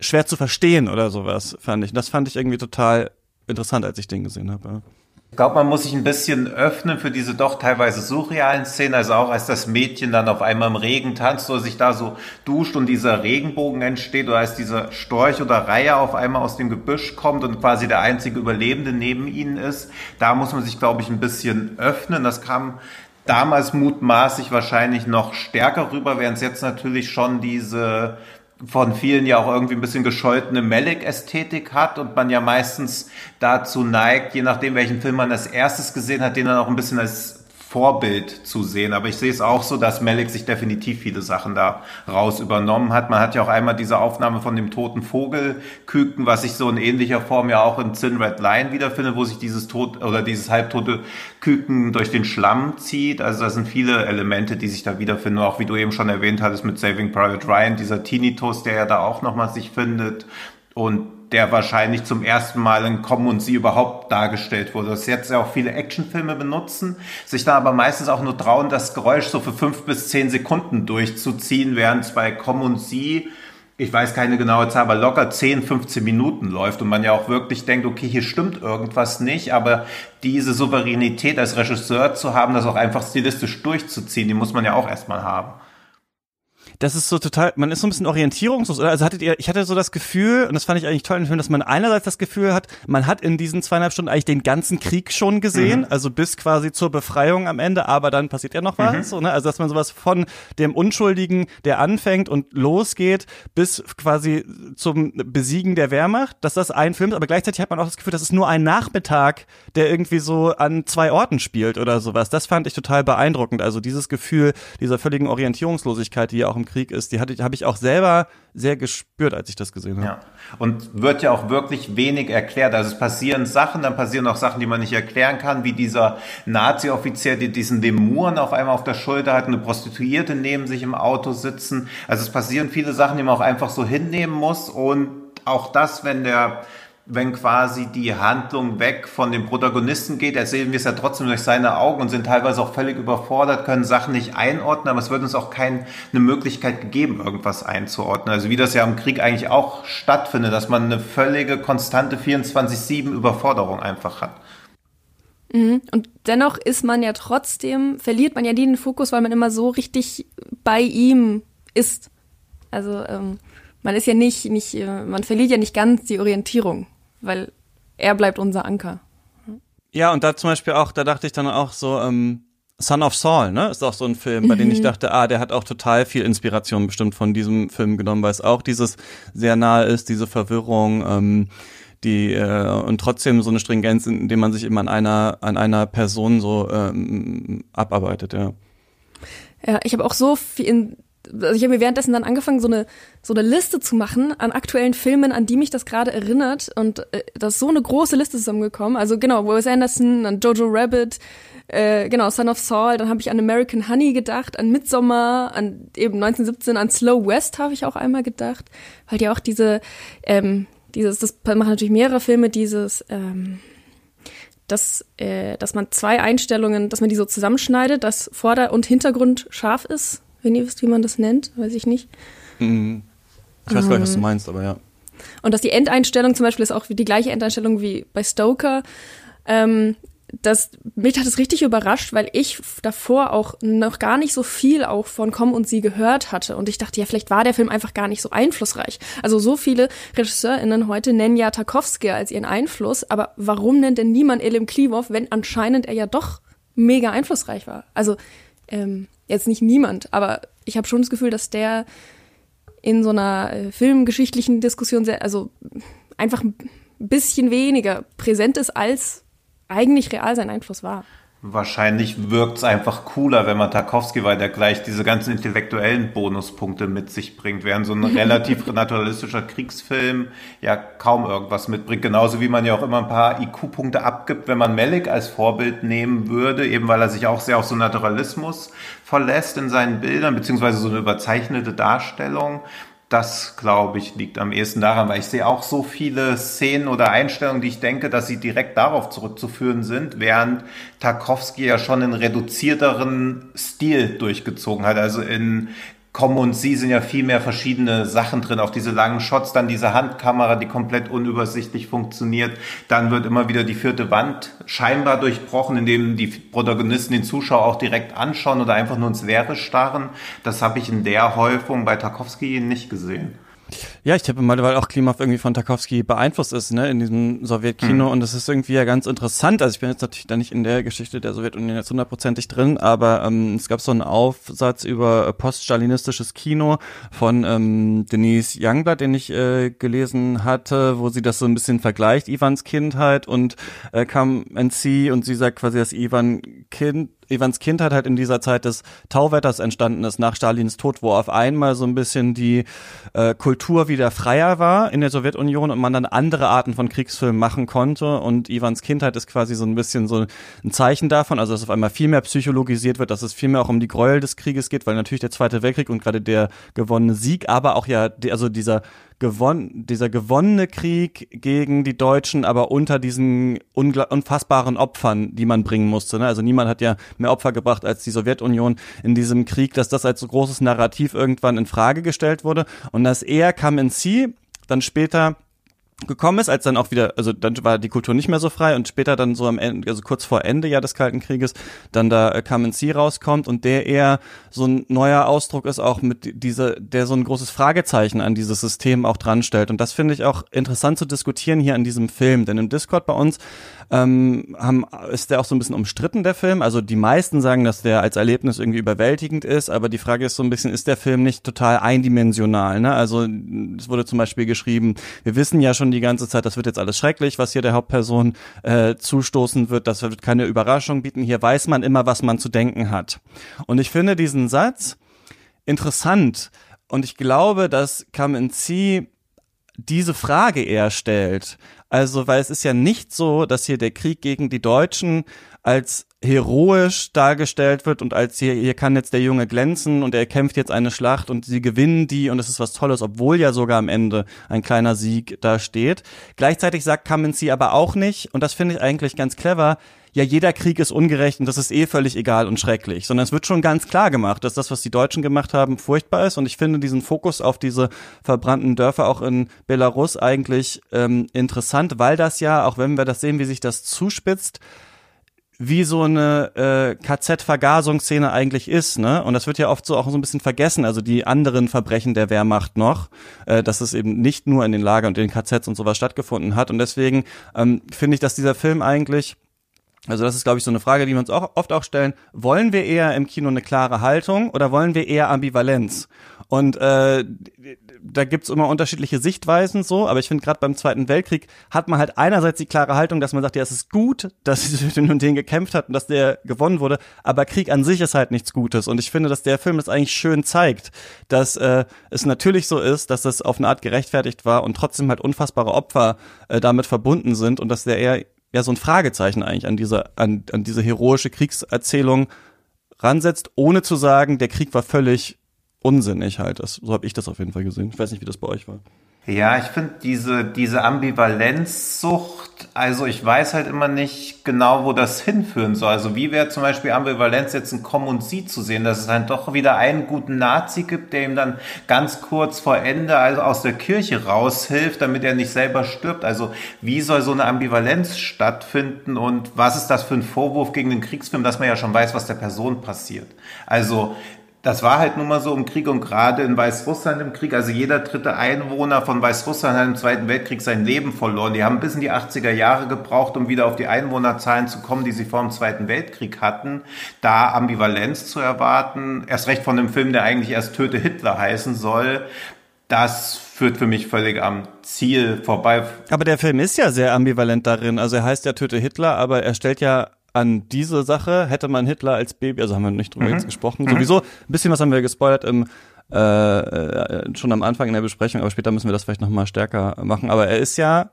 schwer zu verstehen oder sowas, fand ich. Das fand ich irgendwie total interessant, als ich den gesehen habe. Ich glaube, man muss sich ein bisschen öffnen für diese doch teilweise surrealen Szenen. Also auch als das Mädchen dann auf einmal im Regen tanzt oder sich da so duscht und dieser Regenbogen entsteht oder als dieser Storch oder Reihe auf einmal aus dem Gebüsch kommt und quasi der einzige Überlebende neben ihnen ist. Da muss man sich, glaube ich, ein bisschen öffnen. Das kam damals mutmaßlich wahrscheinlich noch stärker rüber, während es jetzt natürlich schon diese von vielen ja auch irgendwie ein bisschen gescholtene Malik-Ästhetik hat und man ja meistens dazu neigt, je nachdem welchen Film man als erstes gesehen hat, den dann auch ein bisschen als Vorbild zu sehen. Aber ich sehe es auch so, dass Malik sich definitiv viele Sachen da raus übernommen hat. Man hat ja auch einmal diese Aufnahme von dem toten Vogelküken, was ich so in ähnlicher Form ja auch in Thin Red Line wiederfinde, wo sich dieses tot oder dieses halbtote Küken durch den Schlamm zieht. Also da sind viele Elemente, die sich da wiederfinden. Auch wie du eben schon erwähnt hattest mit Saving Private Ryan, dieser Tinnitus, der ja da auch nochmal sich findet. Und der wahrscheinlich zum ersten Mal in Kommen und Sie überhaupt dargestellt wurde. Das jetzt ja auch viele Actionfilme benutzen, sich dann aber meistens auch nur trauen, das Geräusch so für fünf bis zehn Sekunden durchzuziehen, während es bei Kommen und Sie ich weiß keine genaue Zahl, aber locker 10, 15 Minuten läuft und man ja auch wirklich denkt, okay, hier stimmt irgendwas nicht, aber diese Souveränität als Regisseur zu haben, das auch einfach stilistisch durchzuziehen, die muss man ja auch erstmal haben das ist so total, man ist so ein bisschen orientierungslos. Also hattet ihr, ich hatte so das Gefühl, und das fand ich eigentlich toll im Film, dass man einerseits das Gefühl hat, man hat in diesen zweieinhalb Stunden eigentlich den ganzen Krieg schon gesehen, mhm. also bis quasi zur Befreiung am Ende, aber dann passiert ja noch was. Mhm. So, ne? Also dass man sowas von dem Unschuldigen, der anfängt und losgeht, bis quasi zum Besiegen der Wehrmacht, dass das ein Film ist, aber gleichzeitig hat man auch das Gefühl, das ist nur ein Nachmittag, der irgendwie so an zwei Orten spielt oder sowas. Das fand ich total beeindruckend. Also dieses Gefühl dieser völligen Orientierungslosigkeit, die ja auch im Krieg ist, die habe ich auch selber sehr gespürt, als ich das gesehen habe. Ja. Und wird ja auch wirklich wenig erklärt. Also es passieren Sachen, dann passieren auch Sachen, die man nicht erklären kann, wie dieser Nazi-Offizier, der diesen Lemuren auf einmal auf der Schulter hat, eine Prostituierte neben sich im Auto sitzen. Also es passieren viele Sachen, die man auch einfach so hinnehmen muss. Und auch das, wenn der wenn quasi die Handlung weg von dem Protagonisten geht, erzählen wir es ja trotzdem durch seine Augen und sind teilweise auch völlig überfordert, können Sachen nicht einordnen, aber es wird uns auch keine Möglichkeit gegeben, irgendwas einzuordnen. Also wie das ja im Krieg eigentlich auch stattfindet, dass man eine völlige, konstante 24-7 Überforderung einfach hat. Mhm. Und dennoch ist man ja trotzdem, verliert man ja nie den Fokus, weil man immer so richtig bei ihm ist. Also ähm, man ist ja nicht, nicht, äh, man verliert ja nicht ganz die Orientierung weil er bleibt unser Anker. Ja, und da zum Beispiel auch, da dachte ich dann auch so, ähm, Son of Saul, ne? Ist auch so ein Film, bei mhm. dem ich mhm. dachte, ah, der hat auch total viel Inspiration bestimmt von diesem Film genommen, weil es auch dieses sehr nahe ist, diese Verwirrung, ähm, die äh, und trotzdem so eine Stringenz, indem man sich immer an einer an einer Person so ähm, abarbeitet, ja. Ja, ich habe auch so viel in also ich habe mir währenddessen dann angefangen, so eine, so eine Liste zu machen an aktuellen Filmen, an die mich das gerade erinnert. Und äh, da ist so eine große Liste zusammengekommen. Also genau, Wes Anderson, an Jojo Rabbit, äh, genau, Son of Saul, dann habe ich an American Honey gedacht, an Midsommar, an eben 1917, an Slow West habe ich auch einmal gedacht, weil die auch diese, ähm, dieses, das machen natürlich mehrere Filme, dieses, ähm, dass, äh, dass man zwei Einstellungen, dass man die so zusammenschneidet, dass Vorder- und Hintergrund scharf ist, wenn ihr wisst, wie man das nennt, weiß ich nicht. Mhm. Ich weiß gar nicht, was du ähm. meinst, aber ja. Und dass die Endeinstellung zum Beispiel ist auch die gleiche Endeinstellung wie bei Stoker. Ähm, das, mich hat es richtig überrascht, weil ich davor auch noch gar nicht so viel auch von Komm und Sie gehört hatte. Und ich dachte, ja, vielleicht war der Film einfach gar nicht so einflussreich. Also so viele RegisseurInnen heute nennen ja Tarkovsky als ihren Einfluss, aber warum nennt denn niemand Elim Klimov, wenn anscheinend er ja doch mega einflussreich war? Also ähm, jetzt nicht niemand, aber ich habe schon das Gefühl, dass der in so einer äh, filmgeschichtlichen Diskussion sehr, also einfach ein bisschen weniger präsent ist, als eigentlich real sein Einfluss war. Wahrscheinlich wirkt es einfach cooler, wenn man Tarkovsky, weil der gleich diese ganzen intellektuellen Bonuspunkte mit sich bringt, während so ein relativ naturalistischer Kriegsfilm ja kaum irgendwas mitbringt. Genauso wie man ja auch immer ein paar IQ-Punkte abgibt, wenn man Malik als Vorbild nehmen würde, eben weil er sich auch sehr auf so Naturalismus verlässt in seinen Bildern, beziehungsweise so eine überzeichnete Darstellung. Das, glaube ich, liegt am ehesten daran, weil ich sehe auch so viele Szenen oder Einstellungen, die ich denke, dass sie direkt darauf zurückzuführen sind, während Tarkovsky ja schon einen reduzierteren Stil durchgezogen hat. Also in Komm und Sie sind ja viel mehr verschiedene Sachen drin, auch diese langen Shots, dann diese Handkamera, die komplett unübersichtlich funktioniert. Dann wird immer wieder die vierte Wand scheinbar durchbrochen, indem die Protagonisten den Zuschauer auch direkt anschauen oder einfach nur ins Leere starren. Das habe ich in der Häufung bei Tarkovsky nicht gesehen. Ja, ich tippe mal, weil auch Klimov irgendwie von Tarkovsky beeinflusst ist, ne, in diesem Sowjetkino. Mhm. Und das ist irgendwie ja ganz interessant. Also ich bin jetzt natürlich da nicht in der Geschichte der Sowjetunion jetzt hundertprozentig drin, aber ähm, es gab so einen Aufsatz über poststalinistisches Kino von ähm, Denise Youngblood, den ich äh, gelesen hatte, wo sie das so ein bisschen vergleicht, Ivans Kindheit und äh, Come and See und sie sagt quasi, dass Ivan Kind Ivans Kindheit halt in dieser Zeit des Tauwetters entstanden ist, nach Stalins Tod, wo auf einmal so ein bisschen die äh, Kultur wieder freier war in der Sowjetunion und man dann andere Arten von Kriegsfilmen machen konnte. Und Ivans Kindheit ist quasi so ein bisschen so ein Zeichen davon, also dass auf einmal viel mehr psychologisiert wird, dass es viel mehr auch um die Gräuel des Krieges geht, weil natürlich der Zweite Weltkrieg und gerade der gewonnene Sieg, aber auch ja, also dieser gewonnen, dieser gewonnene Krieg gegen die Deutschen, aber unter diesen unfassbaren Opfern, die man bringen musste. Ne? Also niemand hat ja mehr Opfer gebracht als die Sowjetunion in diesem Krieg, dass das als so großes Narrativ irgendwann in Frage gestellt wurde und dass er Come and See dann später gekommen ist, als dann auch wieder, also dann war die Kultur nicht mehr so frei und später dann so am Ende, also kurz vor Ende ja des Kalten Krieges, dann da äh, Come and See rauskommt und der eher so ein neuer Ausdruck ist auch mit dieser, der so ein großes Fragezeichen an dieses System auch dran stellt und das finde ich auch interessant zu diskutieren hier an diesem Film, denn im Discord bei uns ähm, haben, ist der auch so ein bisschen umstritten, der Film. Also die meisten sagen, dass der als Erlebnis irgendwie überwältigend ist, aber die Frage ist so ein bisschen, ist der Film nicht total eindimensional? Ne? Also es wurde zum Beispiel geschrieben, wir wissen ja schon die ganze Zeit, das wird jetzt alles schrecklich, was hier der Hauptperson äh, zustoßen wird, das wird keine Überraschung bieten. Hier weiß man immer, was man zu denken hat. Und ich finde diesen Satz interessant und ich glaube, dass See diese Frage eher stellt. Also, weil es ist ja nicht so, dass hier der Krieg gegen die Deutschen als heroisch dargestellt wird und als hier, hier kann jetzt der Junge glänzen und er kämpft jetzt eine Schlacht und sie gewinnen die und es ist was Tolles, obwohl ja sogar am Ende ein kleiner Sieg da steht. Gleichzeitig sagt Kamenzi aber auch nicht, und das finde ich eigentlich ganz clever, ja, jeder Krieg ist ungerecht und das ist eh völlig egal und schrecklich, sondern es wird schon ganz klar gemacht, dass das, was die Deutschen gemacht haben, furchtbar ist. Und ich finde diesen Fokus auf diese verbrannten Dörfer auch in Belarus eigentlich ähm, interessant, weil das ja, auch wenn wir das sehen, wie sich das zuspitzt, wie so eine äh, KZ-Vergasungsszene eigentlich ist, ne? Und das wird ja oft so auch so ein bisschen vergessen, also die anderen Verbrechen der Wehrmacht noch, äh, dass es eben nicht nur in den Lagern und in den KZs und sowas stattgefunden hat. Und deswegen ähm, finde ich, dass dieser Film eigentlich also das ist, glaube ich, so eine Frage, die wir uns auch oft auch stellen. Wollen wir eher im Kino eine klare Haltung oder wollen wir eher Ambivalenz? Und äh, da gibt's immer unterschiedliche Sichtweisen so, aber ich finde gerade beim Zweiten Weltkrieg hat man halt einerseits die klare Haltung, dass man sagt, ja, es ist gut, dass den und den gekämpft hat und dass der gewonnen wurde, aber Krieg an sich ist halt nichts Gutes. Und ich finde, dass der Film das eigentlich schön zeigt, dass äh, es natürlich so ist, dass das auf eine Art gerechtfertigt war und trotzdem halt unfassbare Opfer äh, damit verbunden sind und dass der eher ja so ein Fragezeichen eigentlich an diese, an, an diese heroische Kriegserzählung ransetzt, ohne zu sagen, der Krieg war völlig unsinnig halt. Das, so habe ich das auf jeden Fall gesehen. Ich weiß nicht, wie das bei euch war. Ja, ich finde diese, diese Ambivalenzsucht, also ich weiß halt immer nicht genau, wo das hinführen soll. Also wie wäre zum Beispiel Ambivalenz jetzt ein Komm und Sie zu sehen, dass es dann doch wieder einen guten Nazi gibt, der ihm dann ganz kurz vor Ende also aus der Kirche raushilft, damit er nicht selber stirbt. Also wie soll so eine Ambivalenz stattfinden und was ist das für ein Vorwurf gegen den Kriegsfilm, dass man ja schon weiß, was der Person passiert. Also das war halt nun mal so im Krieg und gerade in Weißrussland im Krieg. Also jeder dritte Einwohner von Weißrussland hat im Zweiten Weltkrieg sein Leben verloren. Die haben bis in die 80er Jahre gebraucht, um wieder auf die Einwohnerzahlen zu kommen, die sie vor dem Zweiten Weltkrieg hatten. Da Ambivalenz zu erwarten, erst recht von einem Film, der eigentlich erst Töte Hitler heißen soll, das führt für mich völlig am Ziel vorbei. Aber der Film ist ja sehr ambivalent darin. Also er heißt ja Töte Hitler, aber er stellt ja an diese Sache hätte man Hitler als Baby, also haben wir nicht drüber mhm. jetzt gesprochen, mhm. sowieso ein bisschen was haben wir gespoilert im äh, äh, schon am Anfang in der Besprechung, aber später müssen wir das vielleicht noch mal stärker machen. Aber er ist ja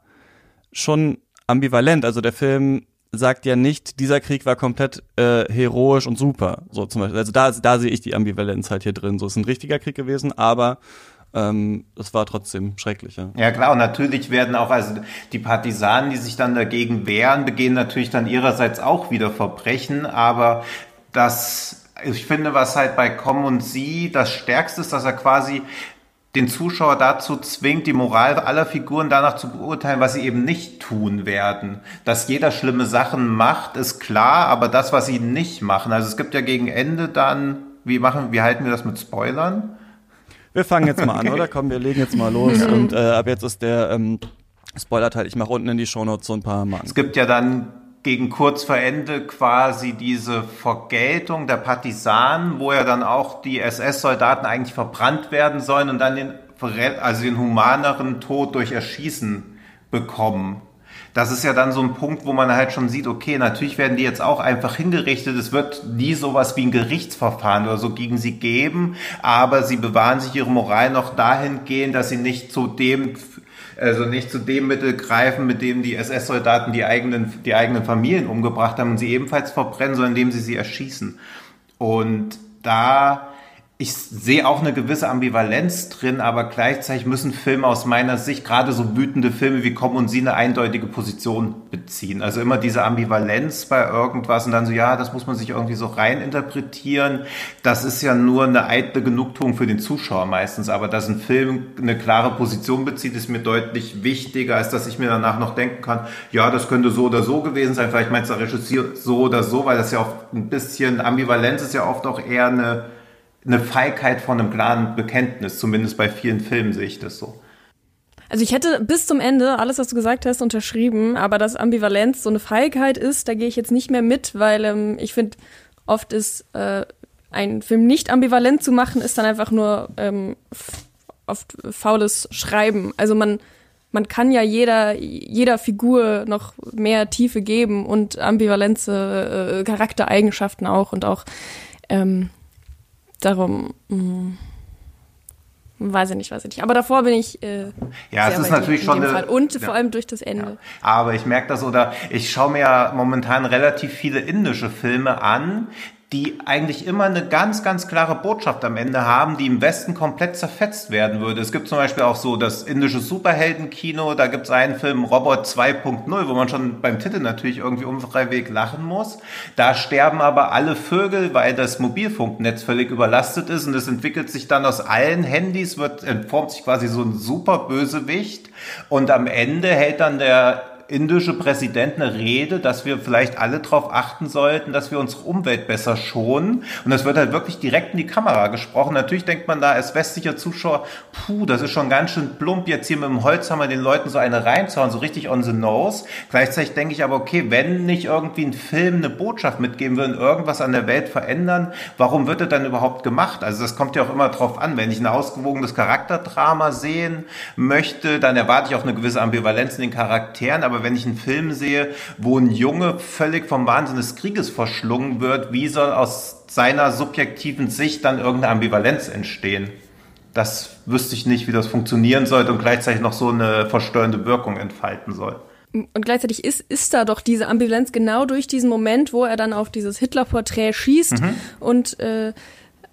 schon ambivalent. Also der Film sagt ja nicht, dieser Krieg war komplett äh, heroisch und super. So zum Beispiel. Also da, da sehe ich die Ambivalenz halt hier drin. So ist ein richtiger Krieg gewesen, aber ähm, das war trotzdem schrecklich. Ja. ja klar, und natürlich werden auch, also die Partisanen, die sich dann dagegen wehren, begehen natürlich dann ihrerseits auch wieder Verbrechen, aber das, ich finde, was halt bei Komm und Sie das Stärkste ist, dass er quasi den Zuschauer dazu zwingt, die Moral aller Figuren danach zu beurteilen, was sie eben nicht tun werden. Dass jeder schlimme Sachen macht, ist klar, aber das, was sie nicht machen. Also es gibt ja gegen Ende dann, wie machen, wie halten wir das mit Spoilern? Wir fangen jetzt mal an, oder? Komm, wir legen jetzt mal los. Und äh, ab jetzt ist der ähm, Spoiler-Teil. Ich mache unten in die Shownotes so ein paar Mal. Es gibt ja dann gegen kurz vor Ende quasi diese Vergeltung der Partisanen, wo ja dann auch die SS-Soldaten eigentlich verbrannt werden sollen und dann den, also den humaneren Tod durch Erschießen bekommen das ist ja dann so ein Punkt, wo man halt schon sieht, okay, natürlich werden die jetzt auch einfach hingerichtet. Es wird nie sowas wie ein Gerichtsverfahren oder so gegen sie geben, aber sie bewahren sich ihre Moral noch dahingehend, dass sie nicht zu dem also nicht zu dem Mittel greifen, mit dem die SS-Soldaten die eigenen, die eigenen Familien umgebracht haben und sie ebenfalls verbrennen, sondern indem sie sie erschießen. Und da ich sehe auch eine gewisse Ambivalenz drin, aber gleichzeitig müssen Filme aus meiner Sicht, gerade so wütende Filme wie Komm und Sie, eine eindeutige Position beziehen. Also immer diese Ambivalenz bei irgendwas und dann so, ja, das muss man sich irgendwie so rein interpretieren. Das ist ja nur eine eitle Genugtuung für den Zuschauer meistens, aber dass ein Film eine klare Position bezieht, ist mir deutlich wichtiger, als dass ich mir danach noch denken kann, ja, das könnte so oder so gewesen sein, vielleicht meint der Regisseur so oder so, weil das ja oft ein bisschen, Ambivalenz ist ja oft auch eher eine eine Feigheit von einem klaren Bekenntnis. Zumindest bei vielen Filmen sehe ich das so. Also ich hätte bis zum Ende alles, was du gesagt hast, unterschrieben, aber dass Ambivalenz so eine Feigheit ist, da gehe ich jetzt nicht mehr mit, weil ähm, ich finde, oft ist äh, ein Film nicht ambivalent zu machen, ist dann einfach nur ähm, oft faules Schreiben. Also man man kann ja jeder jeder Figur noch mehr Tiefe geben und ambivalente äh, Charaktereigenschaften auch und auch ähm, darum. Mh, hm, weiß ich nicht, weiß ich nicht. Aber davor bin ich. Äh, ja, es ist natürlich schon. Eine, Und ja. vor allem durch das Ende. Ja. Aber ich merke das oder ich schaue mir ja momentan relativ viele indische Filme an, die eigentlich immer eine ganz, ganz klare Botschaft am Ende haben, die im Westen komplett zerfetzt werden würde. Es gibt zum Beispiel auch so das indische Superheldenkino, da gibt es einen Film Robot 2.0, wo man schon beim Titel natürlich irgendwie unfreiwillig lachen muss. Da sterben aber alle Vögel, weil das Mobilfunknetz völlig überlastet ist und es entwickelt sich dann aus allen Handys, wird, formt sich quasi so ein Superbösewicht und am Ende hält dann der indische Präsident eine Rede, dass wir vielleicht alle darauf achten sollten, dass wir unsere Umwelt besser schonen. Und das wird halt wirklich direkt in die Kamera gesprochen. Natürlich denkt man da als westlicher Zuschauer, puh, das ist schon ganz schön plump, jetzt hier mit dem Holzhammer den Leuten so eine reinzuhauen, so richtig on the nose. Gleichzeitig denke ich aber, okay, wenn nicht irgendwie ein Film eine Botschaft mitgeben will, irgendwas an der Welt verändern, warum wird er dann überhaupt gemacht? Also das kommt ja auch immer drauf an. Wenn ich ein ausgewogenes Charakterdrama sehen möchte, dann erwarte ich auch eine gewisse Ambivalenz in den Charakteren. Aber wenn ich einen Film sehe, wo ein Junge völlig vom Wahnsinn des Krieges verschlungen wird, wie soll aus seiner subjektiven Sicht dann irgendeine Ambivalenz entstehen? Das wüsste ich nicht, wie das funktionieren sollte und gleichzeitig noch so eine verstörende Wirkung entfalten soll. Und gleichzeitig ist, ist da doch diese Ambivalenz genau durch diesen Moment, wo er dann auf dieses Hitler-Porträt schießt mhm. und äh,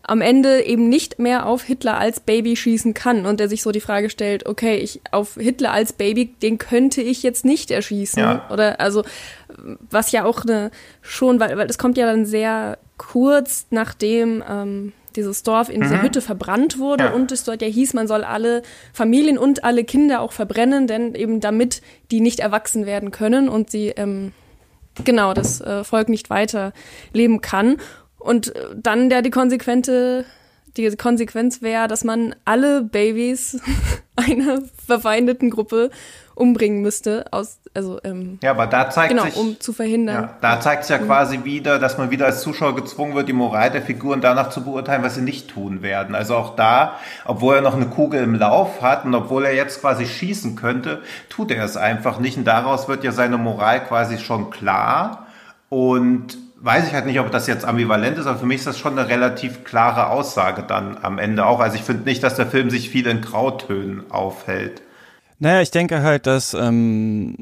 am Ende eben nicht mehr auf Hitler als Baby schießen kann und der sich so die Frage stellt, okay, ich auf Hitler als Baby, den könnte ich jetzt nicht erschießen ja. oder also was ja auch eine schon, weil weil es kommt ja dann sehr kurz nachdem ähm, dieses Dorf in mhm. dieser Hütte verbrannt wurde ja. und es dort ja hieß, man soll alle Familien und alle Kinder auch verbrennen, denn eben damit die nicht erwachsen werden können und sie ähm, genau das äh, Volk nicht weiter leben kann und äh, dann der die konsequente, die Konsequenz wäre, dass man alle Babys einer verfeindeten Gruppe umbringen müsste, aus, also ähm, ja, aber da zeigt genau, sich, um zu verhindern. Ja, da zeigt es ja mhm. quasi wieder, dass man wieder als Zuschauer gezwungen wird, die Moral der Figuren danach zu beurteilen, was sie nicht tun werden. Also auch da, obwohl er noch eine Kugel im Lauf hat und obwohl er jetzt quasi schießen könnte, tut er es einfach nicht. Und daraus wird ja seine Moral quasi schon klar. Und weiß ich halt nicht, ob das jetzt ambivalent ist, aber für mich ist das schon eine relativ klare Aussage dann am Ende auch. Also ich finde nicht, dass der Film sich viel in Grautönen aufhält. Naja, ich denke halt, dass, ähm,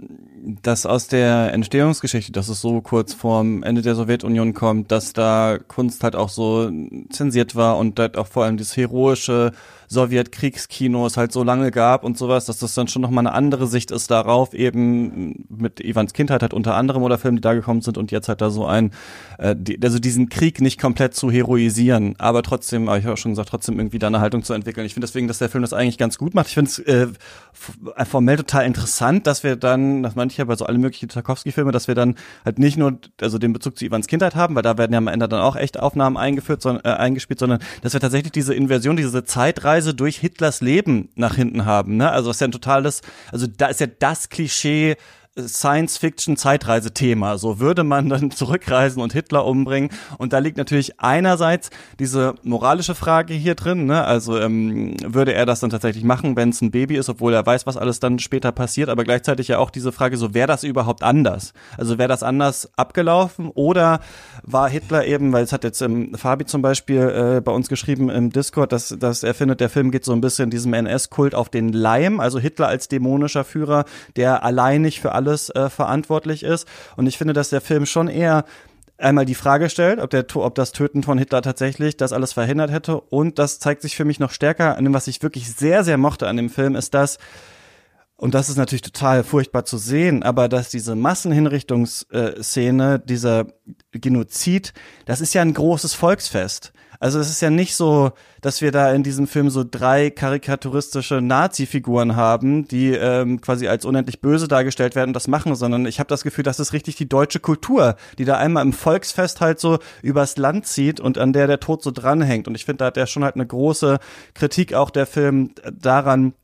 dass aus der Entstehungsgeschichte, dass es so kurz vorm Ende der Sowjetunion kommt, dass da Kunst halt auch so zensiert war und halt auch vor allem das heroische Sowjetkriegskino es halt so lange gab und sowas, dass das dann schon nochmal eine andere Sicht ist darauf, eben mit Ivans Kindheit halt unter anderem oder Filmen, die da gekommen sind und jetzt halt da so ein, äh, die, also diesen Krieg nicht komplett zu heroisieren, aber trotzdem, aber ich habe schon gesagt, trotzdem irgendwie da eine Haltung zu entwickeln. Ich finde deswegen, dass der Film das eigentlich ganz gut macht. Ich finde es äh, formell total interessant, dass wir dann, das ich ja bei so alle möglichen Tarkovsky-Filme, dass wir dann halt nicht nur also den Bezug zu Ivans Kindheit haben, weil da werden ja am Ende dann auch echt Aufnahmen eingeführt, sondern, äh, eingespielt, sondern dass wir tatsächlich diese Inversion, diese Zeitreise Reise durch Hitlers Leben nach hinten haben. Ne? Also das ja ein totales, also da ist ja das Klischee Science-Fiction-Zeitreisethema. So würde man dann zurückreisen und Hitler umbringen. Und da liegt natürlich einerseits diese moralische Frage hier drin. Ne? Also ähm, würde er das dann tatsächlich machen, wenn es ein Baby ist, obwohl er weiß, was alles dann später passiert. Aber gleichzeitig ja auch diese Frage, so wäre das überhaupt anders? Also wäre das anders abgelaufen? Oder war Hitler eben, weil es hat jetzt ähm, Fabi zum Beispiel äh, bei uns geschrieben im Discord, dass, dass er findet, der Film geht so ein bisschen diesem NS-Kult auf den Leim. Also Hitler als dämonischer Führer, der alleinig für alles äh, verantwortlich ist. Und ich finde, dass der Film schon eher einmal die Frage stellt, ob, der, ob das Töten von Hitler tatsächlich das alles verhindert hätte. Und das zeigt sich für mich noch stärker an dem, was ich wirklich sehr, sehr mochte an dem Film, ist das, und das ist natürlich total furchtbar zu sehen, aber dass diese Massenhinrichtungsszene, dieser Genozid, das ist ja ein großes Volksfest. Also es ist ja nicht so, dass wir da in diesem Film so drei karikaturistische Nazi-Figuren haben, die ähm, quasi als unendlich böse dargestellt werden und das machen, sondern ich habe das Gefühl, das ist richtig die deutsche Kultur, die da einmal im Volksfest halt so übers Land zieht und an der der Tod so dranhängt. Und ich finde, da hat er schon halt eine große Kritik auch der Film daran,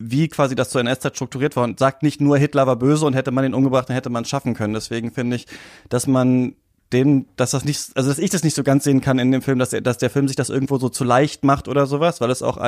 wie quasi das zur NS-Zeit strukturiert war und sagt nicht nur Hitler war böse und hätte man ihn umgebracht, dann hätte man es schaffen können. Deswegen finde ich, dass man dem, dass das nicht, also dass ich das nicht so ganz sehen kann in dem Film, dass, er, dass der Film sich das irgendwo so zu leicht macht oder sowas, weil es auch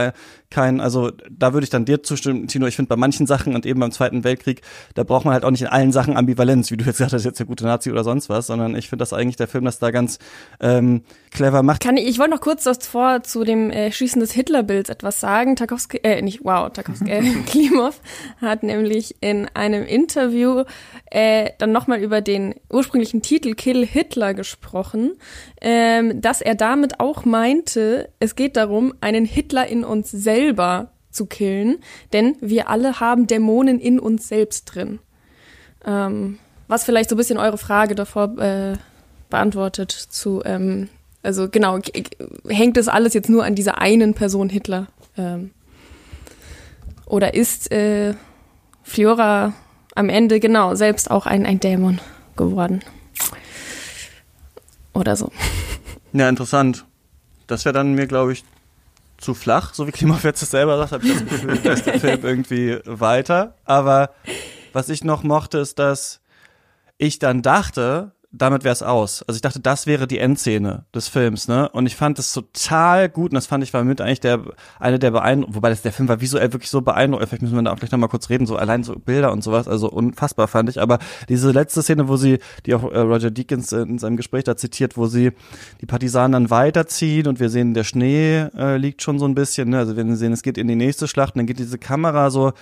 kein, also da würde ich dann dir zustimmen, Tino, ich finde bei manchen Sachen und eben beim Zweiten Weltkrieg, da braucht man halt auch nicht in allen Sachen Ambivalenz, wie du jetzt gesagt hast, jetzt der gute Nazi oder sonst was, sondern ich finde das eigentlich der Film, das da ganz ähm, clever macht. Kann ich, ich wollte noch kurz das vor zu dem äh, Schießen des Hitlerbilds etwas sagen. Tarkovsky, äh, nicht, wow, Tarkovsky, äh, Klimov hat nämlich in einem Interview äh, dann nochmal über den ursprünglichen Titel Kill Hitler gesprochen, ähm, dass er damit auch meinte, es geht darum, einen Hitler in uns selber zu killen, denn wir alle haben Dämonen in uns selbst drin. Ähm, was vielleicht so ein bisschen eure Frage davor äh, beantwortet zu, ähm, also genau, hängt das alles jetzt nur an dieser einen Person Hitler? Ähm, oder ist äh, Fiora am Ende genau selbst auch ein, ein Dämon geworden. Oder so. Ja, interessant. Das wäre dann mir, glaube ich, zu flach, so wie Klimawetz es selber sagt, habe ich das Gefühl, da ist der Film irgendwie weiter. Aber was ich noch mochte, ist, dass ich dann dachte, damit wäre es aus. Also ich dachte, das wäre die Endszene des Films, ne? Und ich fand es total gut und das fand ich war mit eigentlich der eine der beeindruckend, wobei das der Film war visuell wirklich so beeindruckend. Vielleicht müssen wir da auch gleich nochmal kurz reden, so allein so Bilder und sowas, also unfassbar fand ich. Aber diese letzte Szene, wo sie, die auch äh, Roger Deakins in seinem Gespräch da zitiert, wo sie die Partisanen dann weiterziehen und wir sehen, der Schnee äh, liegt schon so ein bisschen, ne? Also wir sehen, es geht in die nächste Schlacht und dann geht diese Kamera so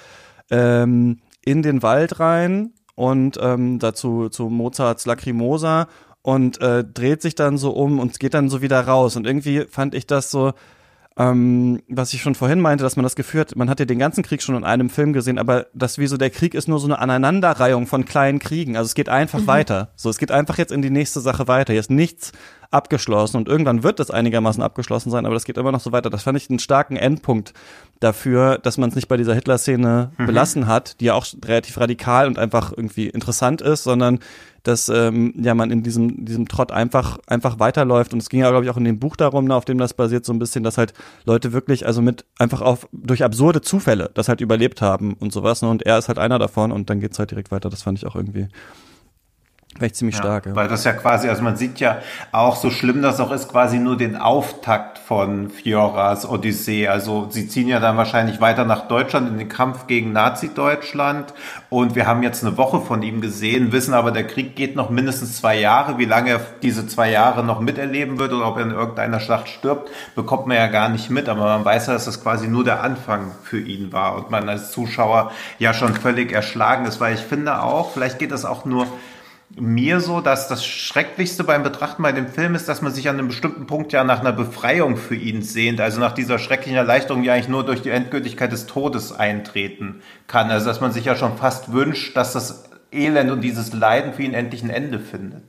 ähm, in den Wald rein und ähm, dazu zu Mozarts Lacrimosa und äh, dreht sich dann so um und geht dann so wieder raus. Und irgendwie fand ich das so, ähm, was ich schon vorhin meinte, dass man das Gefühl hat, man hat ja den ganzen Krieg schon in einem Film gesehen, aber das wie so der Krieg ist nur so eine Aneinanderreihung von kleinen Kriegen. Also es geht einfach mhm. weiter. So, es geht einfach jetzt in die nächste Sache weiter. Hier ist nichts abgeschlossen und irgendwann wird das einigermaßen abgeschlossen sein, aber das geht immer noch so weiter. Das fand ich einen starken Endpunkt dafür, dass man es nicht bei dieser Hitler-Szene mhm. belassen hat, die ja auch relativ radikal und einfach irgendwie interessant ist, sondern dass ähm, ja man in diesem diesem Trott einfach einfach weiterläuft und es ging ja glaube ich auch in dem Buch darum, ne, auf dem das basiert so ein bisschen, dass halt Leute wirklich also mit einfach auf durch absurde Zufälle das halt überlebt haben und sowas ne, und er ist halt einer davon und dann geht's halt direkt weiter. Das fand ich auch irgendwie Vielleicht ziemlich ja, stark. Ja. Weil das ja quasi, also man sieht ja auch, so schlimm das auch ist, quasi nur den Auftakt von Fioras Odyssee. Also sie ziehen ja dann wahrscheinlich weiter nach Deutschland in den Kampf gegen Nazi-Deutschland. Und wir haben jetzt eine Woche von ihm gesehen, wissen aber, der Krieg geht noch mindestens zwei Jahre. Wie lange er diese zwei Jahre noch miterleben wird oder ob er in irgendeiner Schlacht stirbt, bekommt man ja gar nicht mit. Aber man weiß ja, dass das quasi nur der Anfang für ihn war und man als Zuschauer ja schon völlig erschlagen ist. Weil ich finde auch, vielleicht geht das auch nur mir so, dass das Schrecklichste beim Betrachten bei dem Film ist, dass man sich an einem bestimmten Punkt ja nach einer Befreiung für ihn sehnt, also nach dieser schrecklichen Erleichterung, die eigentlich nur durch die Endgültigkeit des Todes eintreten kann. Also dass man sich ja schon fast wünscht, dass das Elend und dieses Leiden für ihn endlich ein Ende findet.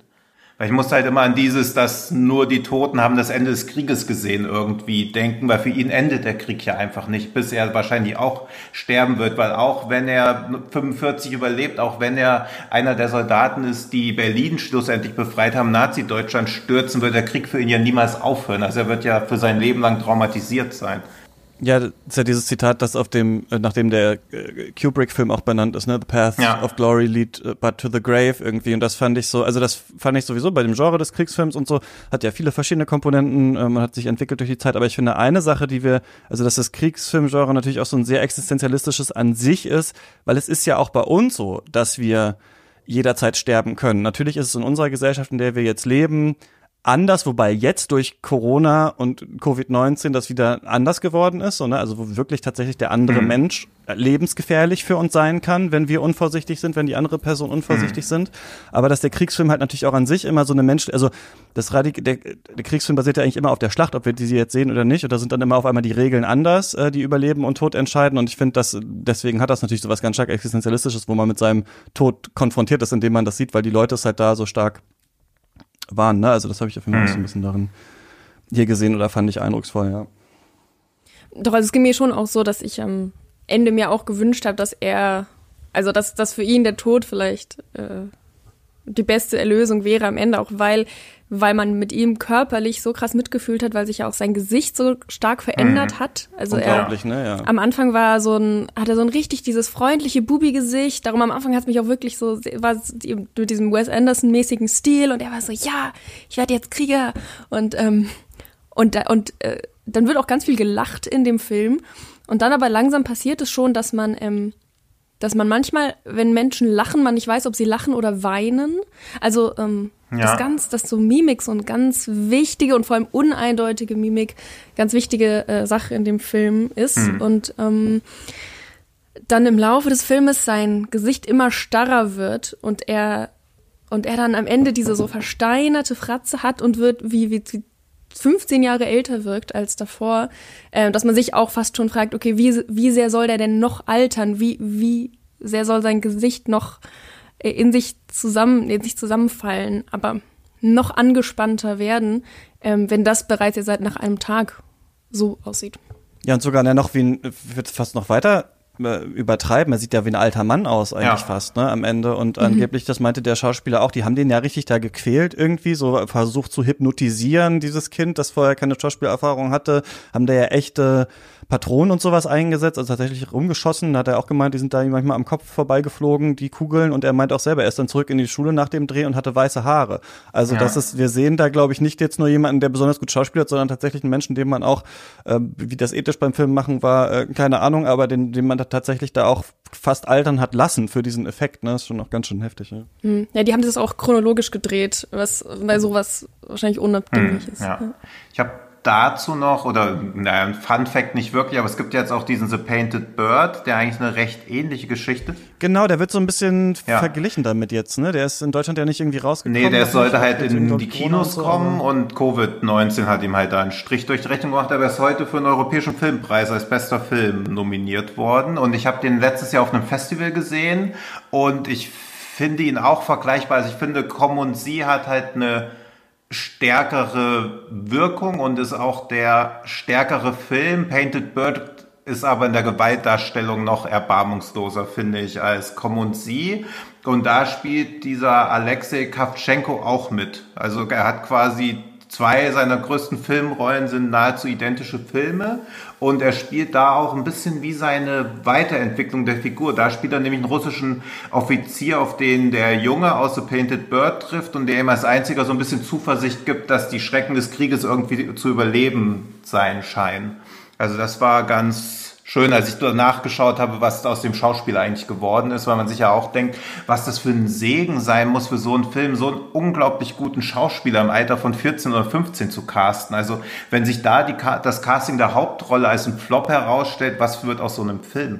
Weil ich muss halt immer an dieses, dass nur die Toten haben das Ende des Krieges gesehen irgendwie denken, weil für ihn endet der Krieg ja einfach nicht, bis er wahrscheinlich auch sterben wird, weil auch wenn er 45 überlebt, auch wenn er einer der Soldaten ist, die Berlin schlussendlich befreit haben, Nazi-Deutschland stürzen, wird der Krieg für ihn ja niemals aufhören. Also er wird ja für sein Leben lang traumatisiert sein. Ja, das ist ja dieses Zitat, das auf dem, äh, nachdem der äh, Kubrick-Film auch benannt ist, ne? The Path ja. of Glory lead äh, but to the grave irgendwie. Und das fand ich so, also das fand ich sowieso bei dem Genre des Kriegsfilms und so, hat ja viele verschiedene Komponenten, man hat sich entwickelt durch die Zeit, aber ich finde eine Sache, die wir, also dass das Kriegsfilmgenre natürlich auch so ein sehr existenzialistisches an sich ist, weil es ist ja auch bei uns so, dass wir jederzeit sterben können. Natürlich ist es in unserer Gesellschaft, in der wir jetzt leben, anders, wobei jetzt durch Corona und Covid-19 das wieder anders geworden ist, so, ne? also wo wirklich tatsächlich der andere mhm. Mensch lebensgefährlich für uns sein kann, wenn wir unvorsichtig sind, wenn die andere Person unvorsichtig mhm. sind. Aber dass der Kriegsfilm halt natürlich auch an sich immer so eine Mensch, also das Radik der, der Kriegsfilm basiert ja eigentlich immer auf der Schlacht, ob wir die jetzt sehen oder nicht. Und da sind dann immer auf einmal die Regeln anders, äh, die Überleben und Tod entscheiden. Und ich finde, dass deswegen hat das natürlich so was ganz stark existenzialistisches, wo man mit seinem Tod konfrontiert ist, indem man das sieht, weil die Leute es halt da so stark waren. Ne? Also das habe ich auf jeden Fall mhm. so ein bisschen darin hier gesehen oder fand ich eindrucksvoll, ja. Doch, also es ging mir schon auch so, dass ich am Ende mir auch gewünscht habe, dass er, also dass, dass für ihn der Tod vielleicht äh, die beste Erlösung wäre am Ende, auch weil, weil man mit ihm körperlich so krass mitgefühlt hat, weil sich ja auch sein Gesicht so stark verändert mhm. hat. Also er, ne, ja. am Anfang war so ein, hat er so ein richtig dieses freundliche Bubi-Gesicht. Darum am Anfang hat es mich auch wirklich so, war mit diesem Wes Anderson-mäßigen Stil und er war so, ja, ich werde jetzt Krieger und, ähm, und, und äh, dann wird auch ganz viel gelacht in dem Film. Und dann aber langsam passiert es schon, dass man, ähm, dass man manchmal, wenn Menschen lachen, man nicht weiß, ob sie lachen oder weinen. Also ähm, ja. das ganz, dass so Mimik so eine ganz wichtige und vor allem uneindeutige Mimik ganz wichtige äh, Sache in dem Film ist. Mhm. Und ähm, dann im Laufe des Filmes sein Gesicht immer starrer wird und er und er dann am Ende diese so versteinerte Fratze hat und wird wie, wie, wie 15 Jahre älter wirkt als davor, äh, dass man sich auch fast schon fragt, okay, wie, wie sehr soll der denn noch altern? Wie, wie sehr soll sein Gesicht noch äh, in sich zusammen, in sich zusammenfallen, aber noch angespannter werden, ähm, wenn das bereits jetzt seit nach einem Tag so aussieht. Ja, und sogar noch wie ein, wird fast noch weiter übertreiben. Er sieht ja wie ein alter Mann aus eigentlich ja. fast, ne, am Ende. Und mhm. angeblich, das meinte der Schauspieler auch, die haben den ja richtig da gequält irgendwie, so versucht zu hypnotisieren, dieses Kind, das vorher keine Schauspielerfahrung hatte, haben da ja echte Patronen und sowas eingesetzt, also tatsächlich rumgeschossen. Da hat er auch gemeint, die sind da manchmal am Kopf vorbeigeflogen, die Kugeln. Und er meint auch selber, er ist dann zurück in die Schule nach dem Dreh und hatte weiße Haare. Also ja. das ist, wir sehen da, glaube ich, nicht jetzt nur jemanden, der besonders gut schauspielt, sondern tatsächlich einen Menschen, den man auch, äh, wie das ethisch beim Film machen war, äh, keine Ahnung, aber den, den man da tatsächlich da auch fast altern hat lassen für diesen Effekt. Ne? Das ist schon noch ganz schön heftig. Ja, hm. ja die haben das auch chronologisch gedreht, was bei sowas wahrscheinlich unabdinglich hm, ist. Ja. ja. Ich habe dazu noch, oder naja, ein Fun Fact nicht wirklich, aber es gibt jetzt auch diesen The Painted Bird, der eigentlich eine recht ähnliche Geschichte. Genau, der wird so ein bisschen ja. verglichen damit jetzt, ne? Der ist in Deutschland ja nicht irgendwie rausgekommen. Nee, der sollte halt in die Kinos und so, kommen und Covid-19 hat ihm halt da einen Strich durch die Rechnung gemacht, aber er ist heute für einen europäischen Filmpreis als bester Film nominiert worden und ich habe den letztes Jahr auf einem Festival gesehen und ich finde ihn auch vergleichbar. Also ich finde, Komm und Sie hat halt eine stärkere Wirkung und ist auch der stärkere Film. Painted Bird ist aber in der Gewaltdarstellung noch erbarmungsloser, finde ich, als Komm und Sie. Und da spielt dieser Alexei Kavtschenko auch mit. Also er hat quasi Zwei seiner größten Filmrollen sind nahezu identische Filme und er spielt da auch ein bisschen wie seine Weiterentwicklung der Figur. Da spielt er nämlich einen russischen Offizier, auf den der Junge aus The Painted Bird trifft und der ihm als einziger so ein bisschen Zuversicht gibt, dass die Schrecken des Krieges irgendwie zu überleben sein scheinen. Also das war ganz schön, als ich danach geschaut habe, was aus dem Schauspieler eigentlich geworden ist, weil man sich ja auch denkt, was das für ein Segen sein muss für so einen Film, so einen unglaublich guten Schauspieler im Alter von 14 oder 15 zu casten. Also wenn sich da die, das Casting der Hauptrolle als ein Flop herausstellt, was wird aus so einem Film?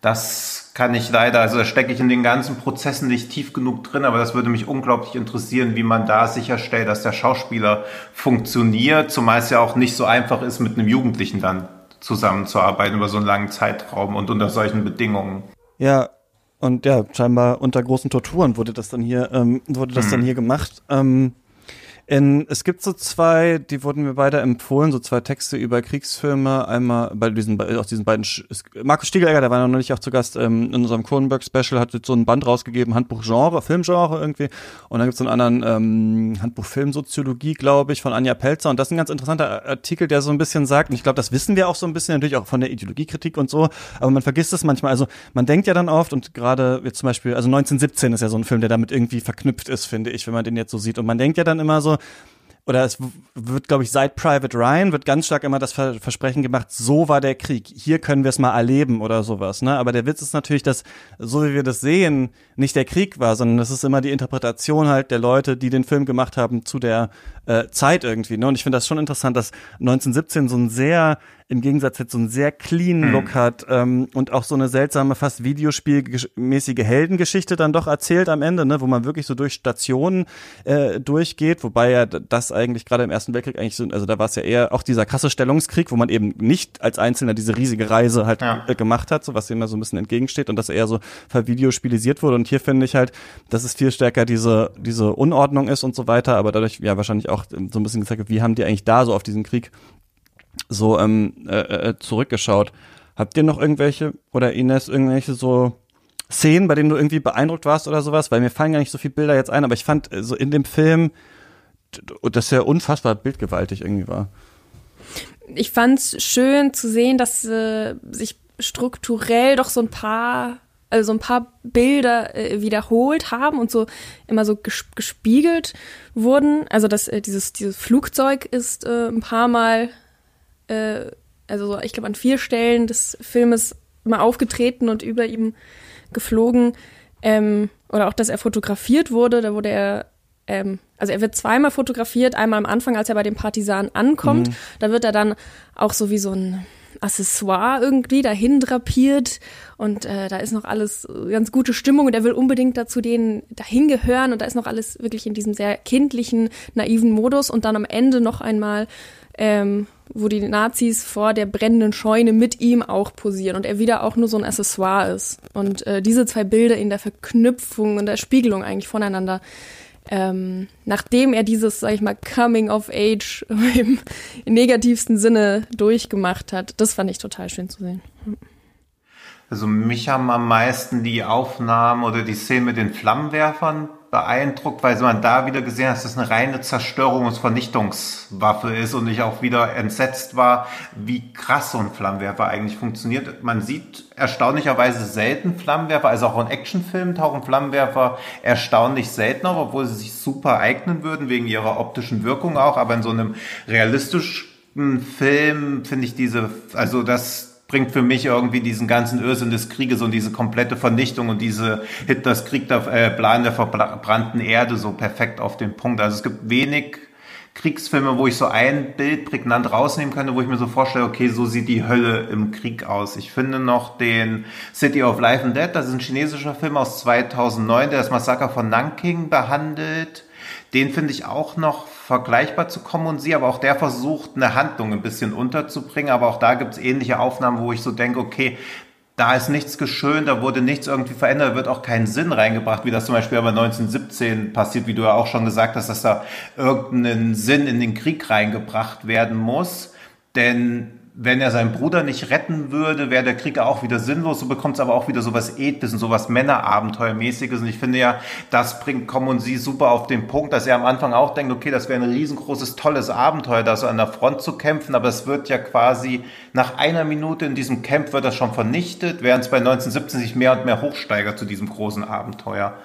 Das kann ich leider, also da stecke ich in den ganzen Prozessen nicht tief genug drin, aber das würde mich unglaublich interessieren, wie man da sicherstellt, dass der Schauspieler funktioniert, zumal es ja auch nicht so einfach ist, mit einem Jugendlichen dann zusammenzuarbeiten über so einen langen Zeitraum und unter solchen Bedingungen. Ja, und ja, scheinbar unter großen Torturen wurde das dann hier, ähm, wurde das mhm. dann hier gemacht. Ähm, in, es gibt so zwei, die wurden mir beide empfohlen, so zwei Texte über Kriegsfilme. Einmal bei diesen, aus diesen beiden, Markus Stiegelegger, der war noch neulich auch zu Gast ähm, in unserem Kronenberg-Special, hat jetzt so ein Band rausgegeben, Handbuch Genre, Filmgenre irgendwie. Und dann gibt es einen anderen ähm, Handbuch Filmsoziologie, glaube ich, von Anja Pelzer. Und das ist ein ganz interessanter Artikel, der so ein bisschen sagt, und ich glaube, das wissen wir auch so ein bisschen, natürlich auch von der Ideologiekritik und so, aber man vergisst es manchmal. Also man denkt ja dann oft, und gerade jetzt zum Beispiel, also 1917 ist ja so ein Film, der damit irgendwie verknüpft ist, finde ich, wenn man den jetzt so sieht. Und man denkt ja dann immer so, oder es wird, glaube ich, seit Private Ryan wird ganz stark immer das Versprechen gemacht, so war der Krieg, hier können wir es mal erleben oder sowas. Ne? Aber der Witz ist natürlich, dass, so wie wir das sehen, nicht der Krieg war, sondern das ist immer die Interpretation halt der Leute, die den Film gemacht haben zu der äh, Zeit irgendwie. Ne? Und ich finde das schon interessant, dass 1917 so ein sehr im Gegensatz jetzt so einen sehr clean mhm. Look hat ähm, und auch so eine seltsame, fast Videospielmäßige Heldengeschichte dann doch erzählt am Ende, ne, wo man wirklich so durch Stationen äh, durchgeht, wobei ja das eigentlich gerade im Ersten Weltkrieg eigentlich so, also da war es ja eher auch dieser krasse Stellungskrieg, wo man eben nicht als Einzelner diese riesige Reise halt ja. äh, gemacht hat, so was dem immer so ein bisschen entgegensteht und das eher so vervideospielisiert wurde. Und hier finde ich halt, dass es viel stärker diese, diese Unordnung ist und so weiter, aber dadurch ja wahrscheinlich auch so ein bisschen gesagt, wie haben die eigentlich da so auf diesen Krieg so ähm, äh, äh, zurückgeschaut. Habt ihr noch irgendwelche oder Ines irgendwelche so Szenen, bei denen du irgendwie beeindruckt warst oder sowas? Weil mir fallen gar nicht so viele Bilder jetzt ein, aber ich fand äh, so in dem Film, dass er unfassbar bildgewaltig irgendwie war. Ich fand's schön zu sehen, dass äh, sich strukturell doch so ein paar also so ein paar Bilder äh, wiederholt haben und so immer so ges gespiegelt wurden. Also das, äh, dieses, dieses Flugzeug ist äh, ein paar Mal äh, also ich glaube an vier Stellen des Filmes mal aufgetreten und über ihm geflogen. Ähm, oder auch, dass er fotografiert wurde. Da wurde er, ähm, also er wird zweimal fotografiert. Einmal am Anfang, als er bei den Partisanen ankommt. Mhm. Da wird er dann auch so wie so ein Accessoire irgendwie dahin drapiert und äh, da ist noch alles ganz gute Stimmung und er will unbedingt dazu denen dahin gehören und da ist noch alles wirklich in diesem sehr kindlichen, naiven Modus und dann am Ende noch einmal ähm, wo die Nazis vor der brennenden Scheune mit ihm auch posieren und er wieder auch nur so ein Accessoire ist. Und äh, diese zwei Bilder in der Verknüpfung und der Spiegelung eigentlich voneinander, ähm, nachdem er dieses, sag ich mal, Coming of Age im, im negativsten Sinne durchgemacht hat, das fand ich total schön zu sehen. Also mich haben am meisten die Aufnahmen oder die Szenen mit den Flammenwerfern beeindruckt, weil man da wieder gesehen hat, dass das eine reine Zerstörungs- und Vernichtungswaffe ist und ich auch wieder entsetzt war, wie krass so ein Flammenwerfer eigentlich funktioniert. Man sieht erstaunlicherweise selten Flammenwerfer, also auch in Actionfilmen tauchen Flammenwerfer erstaunlich selten auf, obwohl sie sich super eignen würden, wegen ihrer optischen Wirkung auch, aber in so einem realistischen Film finde ich diese, also das bringt für mich irgendwie diesen ganzen Irrsinn des Krieges und diese komplette Vernichtung und diese Hitlers Krieg der, äh, Plan der verbrannten Erde so perfekt auf den Punkt. Also es gibt wenig Kriegsfilme, wo ich so ein Bild prägnant rausnehmen könnte, wo ich mir so vorstelle, okay, so sieht die Hölle im Krieg aus. Ich finde noch den City of Life and Dead, das ist ein chinesischer Film aus 2009, der das Massaker von Nanking behandelt. Den finde ich auch noch vergleichbar zu Community, aber auch der versucht, eine Handlung ein bisschen unterzubringen. Aber auch da gibt es ähnliche Aufnahmen, wo ich so denke, okay, da ist nichts geschönt, da wurde nichts irgendwie verändert, da wird auch kein Sinn reingebracht, wie das zum Beispiel aber 1917 passiert, wie du ja auch schon gesagt hast, dass da irgendein Sinn in den Krieg reingebracht werden muss. Denn wenn er seinen Bruder nicht retten würde, wäre der Krieg auch wieder sinnlos. So bekommt es aber auch wieder so was Edles und so was Männerabenteuermäßiges. Und ich finde ja, das bringt Common Sie super auf den Punkt, dass er am Anfang auch denkt, okay, das wäre ein riesengroßes, tolles Abenteuer, da so an der Front zu kämpfen. Aber es wird ja quasi nach einer Minute in diesem Camp wird das schon vernichtet, während es bei 1917 sich mehr und mehr hochsteigert zu diesem großen Abenteuer.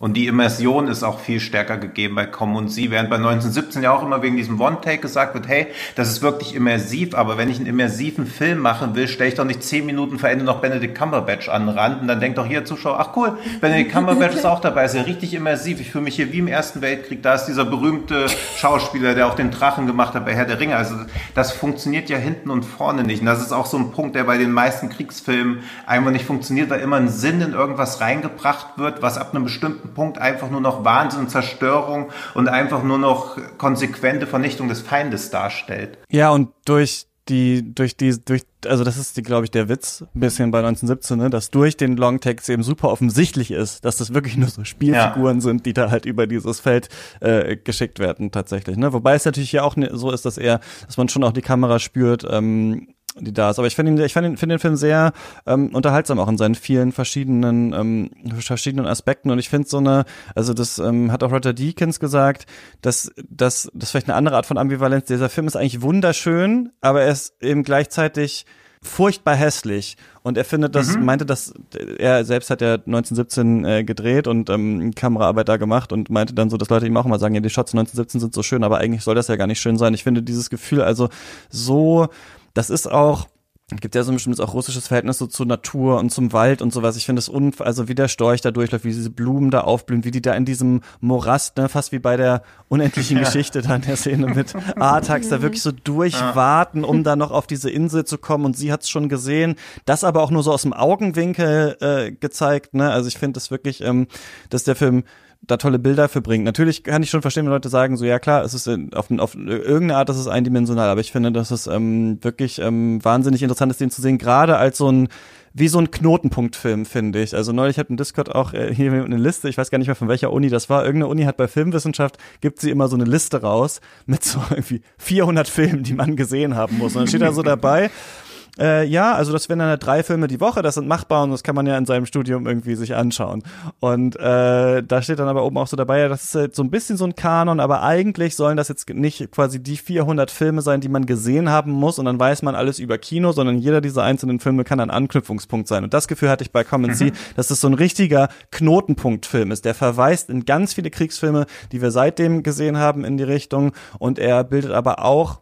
Und die Immersion ist auch viel stärker gegeben bei Com und Sie, während bei 1917 ja auch immer wegen diesem One-Take gesagt wird, hey, das ist wirklich immersiv, aber wenn ich einen immersiven Film machen will, stelle ich doch nicht zehn Minuten vor Ende noch Benedict Cumberbatch an den Rand und dann denkt doch hier Zuschauer, ach cool, Benedict Cumberbatch ist auch dabei, ist ja richtig immersiv. Ich fühle mich hier wie im Ersten Weltkrieg, da ist dieser berühmte Schauspieler, der auch den Drachen gemacht hat bei Herr der Ringe. Also das funktioniert ja hinten und vorne nicht. Und das ist auch so ein Punkt, der bei den meisten Kriegsfilmen einfach nicht funktioniert, weil immer ein Sinn in irgendwas reingebracht wird, was ab einem bestimmten Punkt einfach nur noch Wahnsinn, Zerstörung und einfach nur noch konsequente Vernichtung des Feindes darstellt. Ja, und durch die, durch die, durch, also das ist, glaube ich, der Witz ein bisschen bei 1917, ne, dass durch den Longtext eben super offensichtlich ist, dass das wirklich nur so Spielfiguren ja. sind, die da halt über dieses Feld äh, geschickt werden tatsächlich. Ne? Wobei es natürlich ja auch ne, so ist, dass er, dass man schon auch die Kamera spürt, ähm, die da ist. Aber ich finde ihn, ich finde find den Film sehr ähm, unterhaltsam auch in seinen vielen verschiedenen ähm, verschiedenen Aspekten. Und ich finde so eine, also das ähm, hat auch Roger Deakins gesagt, dass dass das vielleicht eine andere Art von Ambivalenz. Dieser Film ist eigentlich wunderschön, aber er ist eben gleichzeitig furchtbar hässlich und er findet das mhm. meinte das er selbst hat ja 1917 äh, gedreht und ähm, Kameraarbeit da gemacht und meinte dann so dass Leute ihm auch immer sagen ja die Shots 1917 sind so schön aber eigentlich soll das ja gar nicht schön sein ich finde dieses Gefühl also so das ist auch gibt ja so ein bestimmtes auch russisches Verhältnis so zur Natur und zum Wald und sowas. Ich finde es un, also wie der Storch da durchläuft, wie diese Blumen da aufblühen, wie die da in diesem Morast, ne, fast wie bei der unendlichen ja. Geschichte da in der Szene mit Artax, da wirklich so durchwarten, um da noch auf diese Insel zu kommen. Und sie hat es schon gesehen, das aber auch nur so aus dem Augenwinkel äh, gezeigt. Ne? Also ich finde es wirklich, ähm, dass der Film da tolle Bilder für bringt. Natürlich kann ich schon verstehen, wenn Leute sagen, so ja klar, es ist auf, auf irgendeine Art, das ist eindimensional, aber ich finde, dass es ähm, wirklich ähm, wahnsinnig interessant ist, den zu sehen, gerade als so ein wie so ein Knotenpunktfilm, finde ich. Also neulich hat ein Discord auch äh, hier eine Liste, ich weiß gar nicht mehr von welcher Uni das war. Irgendeine Uni hat bei Filmwissenschaft, gibt sie immer so eine Liste raus mit so irgendwie 400 Filmen, die man gesehen haben muss. Und dann steht da so dabei, äh, ja, also das wären dann drei Filme die Woche, das sind machbar und das kann man ja in seinem Studium irgendwie sich anschauen. Und äh, da steht dann aber oben auch so dabei, ja, das ist halt so ein bisschen so ein Kanon, aber eigentlich sollen das jetzt nicht quasi die 400 Filme sein, die man gesehen haben muss und dann weiß man alles über Kino, sondern jeder dieser einzelnen Filme kann ein Anknüpfungspunkt sein. Und das Gefühl hatte ich bei Common mhm. dass das so ein richtiger Knotenpunktfilm ist. Der verweist in ganz viele Kriegsfilme, die wir seitdem gesehen haben in die Richtung und er bildet aber auch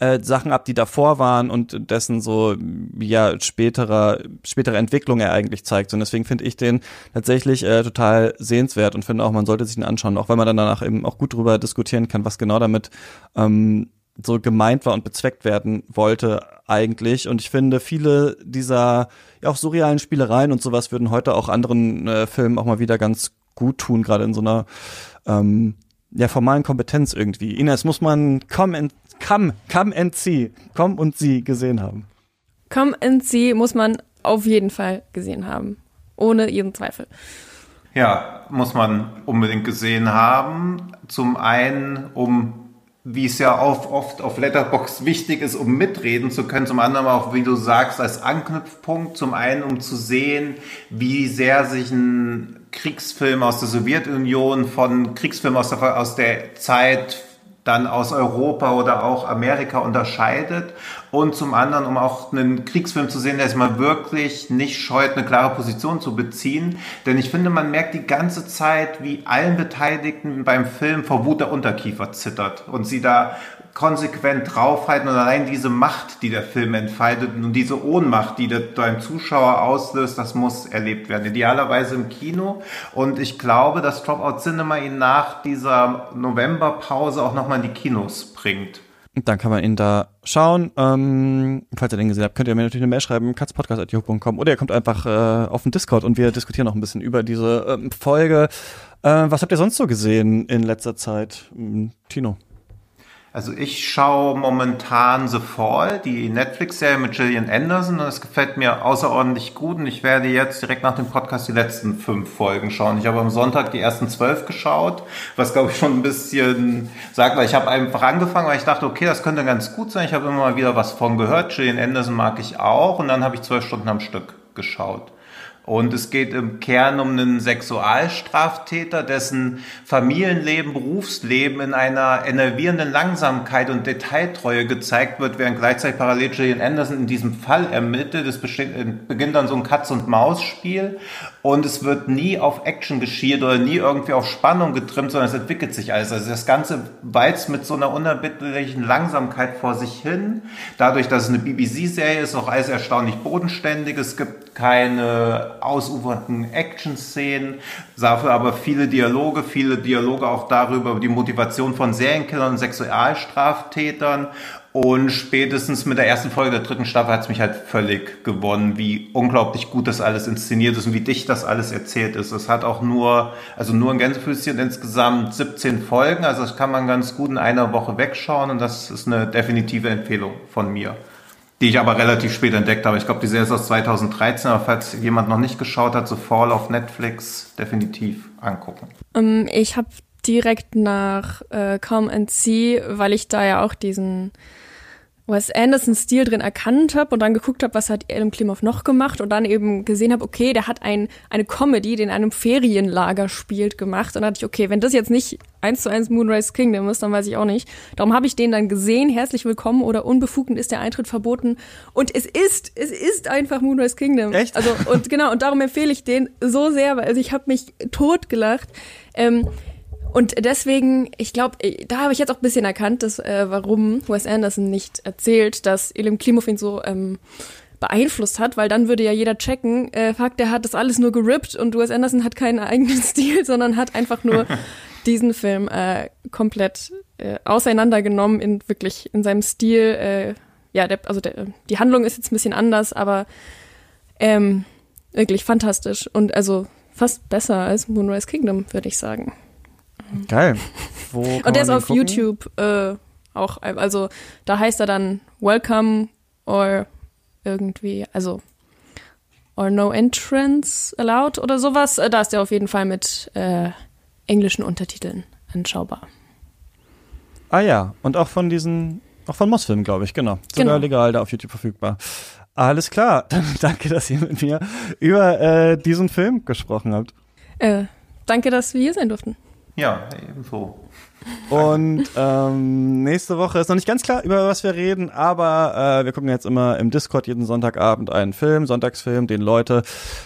äh, Sachen ab, die davor waren und dessen so ja späterer spätere Entwicklung er eigentlich zeigt. Und deswegen finde ich den tatsächlich äh, total sehenswert und finde auch, man sollte sich ihn anschauen, auch weil man dann danach eben auch gut drüber diskutieren kann, was genau damit ähm, so gemeint war und bezweckt werden wollte eigentlich. Und ich finde, viele dieser ja auch surrealen Spielereien und sowas würden heute auch anderen äh, Filmen auch mal wieder ganz gut tun, gerade in so einer ähm, ja, formalen Kompetenz irgendwie. Ines, muss man Come and Come, Come and See, Come und Sie gesehen haben? Come and See muss man auf jeden Fall gesehen haben. Ohne jeden Zweifel. Ja, muss man unbedingt gesehen haben. Zum einen, um wie es ja auch oft auf Letterbox wichtig ist, um mitreden zu können. Zum anderen auch, wie du sagst, als Anknüpfpunkt. Zum einen, um zu sehen, wie sehr sich ein Kriegsfilm aus der Sowjetunion von Kriegsfilmen aus der, aus der Zeit dann aus Europa oder auch Amerika unterscheidet und zum anderen, um auch einen Kriegsfilm zu sehen, der sich mal wirklich nicht scheut, eine klare Position zu beziehen. Denn ich finde, man merkt die ganze Zeit, wie allen Beteiligten beim Film vor Wut der Unterkiefer zittert und sie da konsequent draufhalten und allein diese Macht, die der Film entfaltet und diese Ohnmacht, die der beim Zuschauer auslöst, das muss erlebt werden. Idealerweise im Kino. Und ich glaube, dass Dropout Cinema ihn nach dieser Novemberpause auch nochmal in die Kinos bringt. Dann kann man ihn da schauen. Ähm, falls ihr den gesehen habt, könnt ihr mir natürlich eine Mail schreiben, katzpodcast.yahoo.com oder ihr kommt einfach äh, auf den Discord und wir diskutieren noch ein bisschen über diese ähm, Folge. Äh, was habt ihr sonst so gesehen in letzter Zeit? Tino? Also ich schaue momentan The Fall, die Netflix-Serie mit Gillian Anderson und es gefällt mir außerordentlich gut und ich werde jetzt direkt nach dem Podcast die letzten fünf Folgen schauen. Ich habe am Sonntag die ersten zwölf geschaut, was glaube ich schon ein bisschen sagt, weil ich habe einfach angefangen, weil ich dachte, okay, das könnte ganz gut sein. Ich habe immer mal wieder was von gehört. Gillian Anderson mag ich auch und dann habe ich zwölf Stunden am Stück geschaut. Und es geht im Kern um einen Sexualstraftäter, dessen Familienleben, Berufsleben in einer enervierenden Langsamkeit und Detailtreue gezeigt wird, während gleichzeitig parallel Gillian Anderson in diesem Fall ermittelt. Es beginnt dann so ein Katz-und-Maus-Spiel und es wird nie auf Action geschiert oder nie irgendwie auf Spannung getrimmt, sondern es entwickelt sich alles. Also das Ganze walzt mit so einer unerbittlichen Langsamkeit vor sich hin. Dadurch, dass es eine BBC-Serie ist, auch alles erstaunlich bodenständig. Es gibt keine ausufernden Action-Szenen, dafür aber viele Dialoge, viele Dialoge auch darüber, über die Motivation von Serienkillern und Sexualstraftätern und spätestens mit der ersten Folge der dritten Staffel hat es mich halt völlig gewonnen, wie unglaublich gut das alles inszeniert ist und wie dicht das alles erzählt ist. Es hat auch nur, also nur ein Gänsefüßchen insgesamt 17 Folgen, also das kann man ganz gut in einer Woche wegschauen und das ist eine definitive Empfehlung von mir. Die ich aber relativ spät entdeckt habe. Ich glaube, die Serie ist aus 2013, aber falls jemand noch nicht geschaut hat, so Fall auf Netflix definitiv angucken. Um, ähm, ich habe direkt nach äh, Come and See, weil ich da ja auch diesen Wes Anderson-Stil drin erkannt habe und dann geguckt habe, was hat Adam Klimov noch gemacht und dann eben gesehen habe, okay, der hat ein, eine Comedy, die in einem Ferienlager spielt, gemacht und dachte ich, okay, wenn das jetzt nicht eins zu eins Moonrise Kingdom ist, dann weiß ich auch nicht. Darum habe ich den dann gesehen, herzlich willkommen oder unbefugend ist der Eintritt verboten und es ist, es ist einfach Moonrise Kingdom. Echt? Also und genau, und darum empfehle ich den so sehr, weil also ich habe mich totgelacht. Ähm, und deswegen, ich glaube, äh, da habe ich jetzt auch ein bisschen erkannt, dass, äh, warum Wes Anderson nicht erzählt, dass Elim Klimov ihn so ähm, beeinflusst hat, weil dann würde ja jeder checken, äh, fuck, der hat das alles nur gerippt und Wes Anderson hat keinen eigenen Stil, sondern hat einfach nur diesen Film äh, komplett äh, auseinandergenommen in wirklich in seinem Stil. Äh, ja, der, also der, die Handlung ist jetzt ein bisschen anders, aber ähm, wirklich fantastisch und also fast besser als Moonrise Kingdom, würde ich sagen. Geil. Wo Und der ist auf gucken? YouTube äh, auch, also da heißt er dann Welcome or irgendwie, also or no entrance allowed oder sowas. Äh, da ist der auf jeden Fall mit äh, englischen Untertiteln anschaubar. Ah ja, und auch von diesen, auch von Mossfilm, glaube ich, genau. Sogar genau. legal da auf YouTube verfügbar. Alles klar, dann danke, dass ihr mit mir über äh, diesen Film gesprochen habt. Äh, danke, dass wir hier sein durften. Ja, ebenso. Und ähm, nächste Woche ist noch nicht ganz klar, über was wir reden, aber äh, wir gucken jetzt immer im Discord jeden Sonntagabend einen Film, Sonntagsfilm, den Leute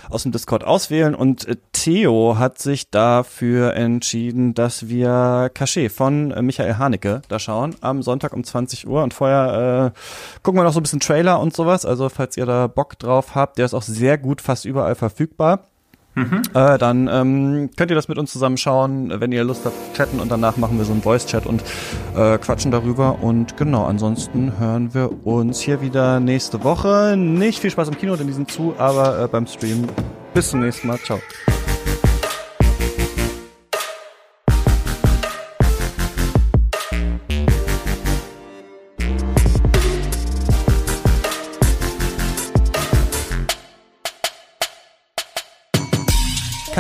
aus dem Discord auswählen. Und äh, Theo hat sich dafür entschieden, dass wir Cachet von äh, Michael Haneke da schauen am Sonntag um 20 Uhr. Und vorher äh, gucken wir noch so ein bisschen Trailer und sowas. Also falls ihr da Bock drauf habt, der ist auch sehr gut fast überall verfügbar. Mhm. Äh, dann ähm, könnt ihr das mit uns zusammenschauen, wenn ihr Lust habt, chatten und danach machen wir so einen Voice-Chat und äh, quatschen darüber. Und genau, ansonsten hören wir uns hier wieder nächste Woche. Nicht viel Spaß im Kino, denn die sind zu, aber äh, beim Stream. Bis zum nächsten Mal. Ciao.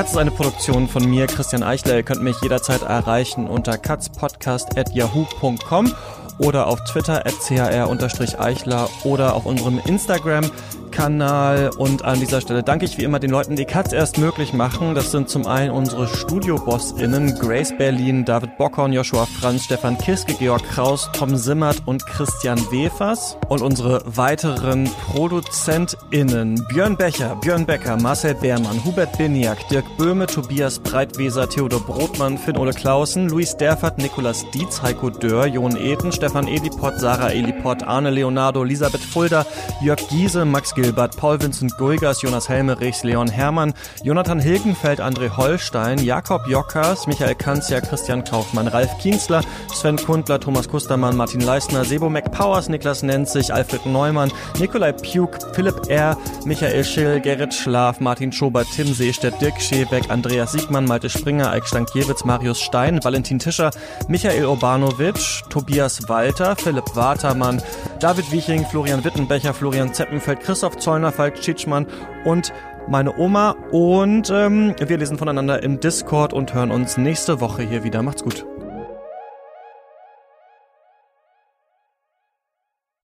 Katz ist eine Produktion von mir, Christian Eichler. Ihr könnt mich jederzeit erreichen unter katzpodcast.yahoo.com oder auf Twitter at chr-eichler oder auf unserem Instagram Kanal und an dieser Stelle danke ich wie immer den Leuten, die Katz erst möglich machen. Das sind zum einen unsere Studio-BossInnen Grace Berlin, David Bockhorn, Joshua Franz, Stefan Kiske, Georg Kraus, Tom Simmert und Christian Wefers und unsere weiteren ProduzentInnen Björn Becher, Björn Becker, Marcel Beermann, Hubert Biniak, Dirk Böhme, Tobias Breitweser, Theodor Brotmann, Finn-Ole Klausen, Luis Derfert, Nikolas Dietz, Heiko Dörr, Jon Eden, Stefan Edipott, Sarah Elipott, Arne Leonardo, Elisabeth Fulda, Jörg Giese, Max Gilbert, Paul Vincent Guigas, Jonas Helmerichs, Leon Hermann, Jonathan Hilgenfeld, André Holstein, Jakob Jockers, Michael Kanzia, Christian Kaufmann, Ralf Kienzler, Sven Kundler, Thomas Kustermann, Martin Leistner, Sebo McPowers, Niklas Nenzig, Alfred Neumann, Nikolai Puk, Philipp R., Michael Schill, Gerrit Schlaf, Martin Schober, Tim Seestedt, Dirk Schebeck, Andreas Siegmann, Malte Springer, Eik Stankiewicz, Marius Stein, Valentin Tischer, Michael Urbanovic, Tobias Walter, Philipp Watermann, David Wieching, Florian Wittenbecher, Florian Zeppenfeld, Christoph Christoph Zollner, Falk Tschitschmann und meine Oma. Und ähm, wir lesen voneinander im Discord und hören uns nächste Woche hier wieder. Macht's gut.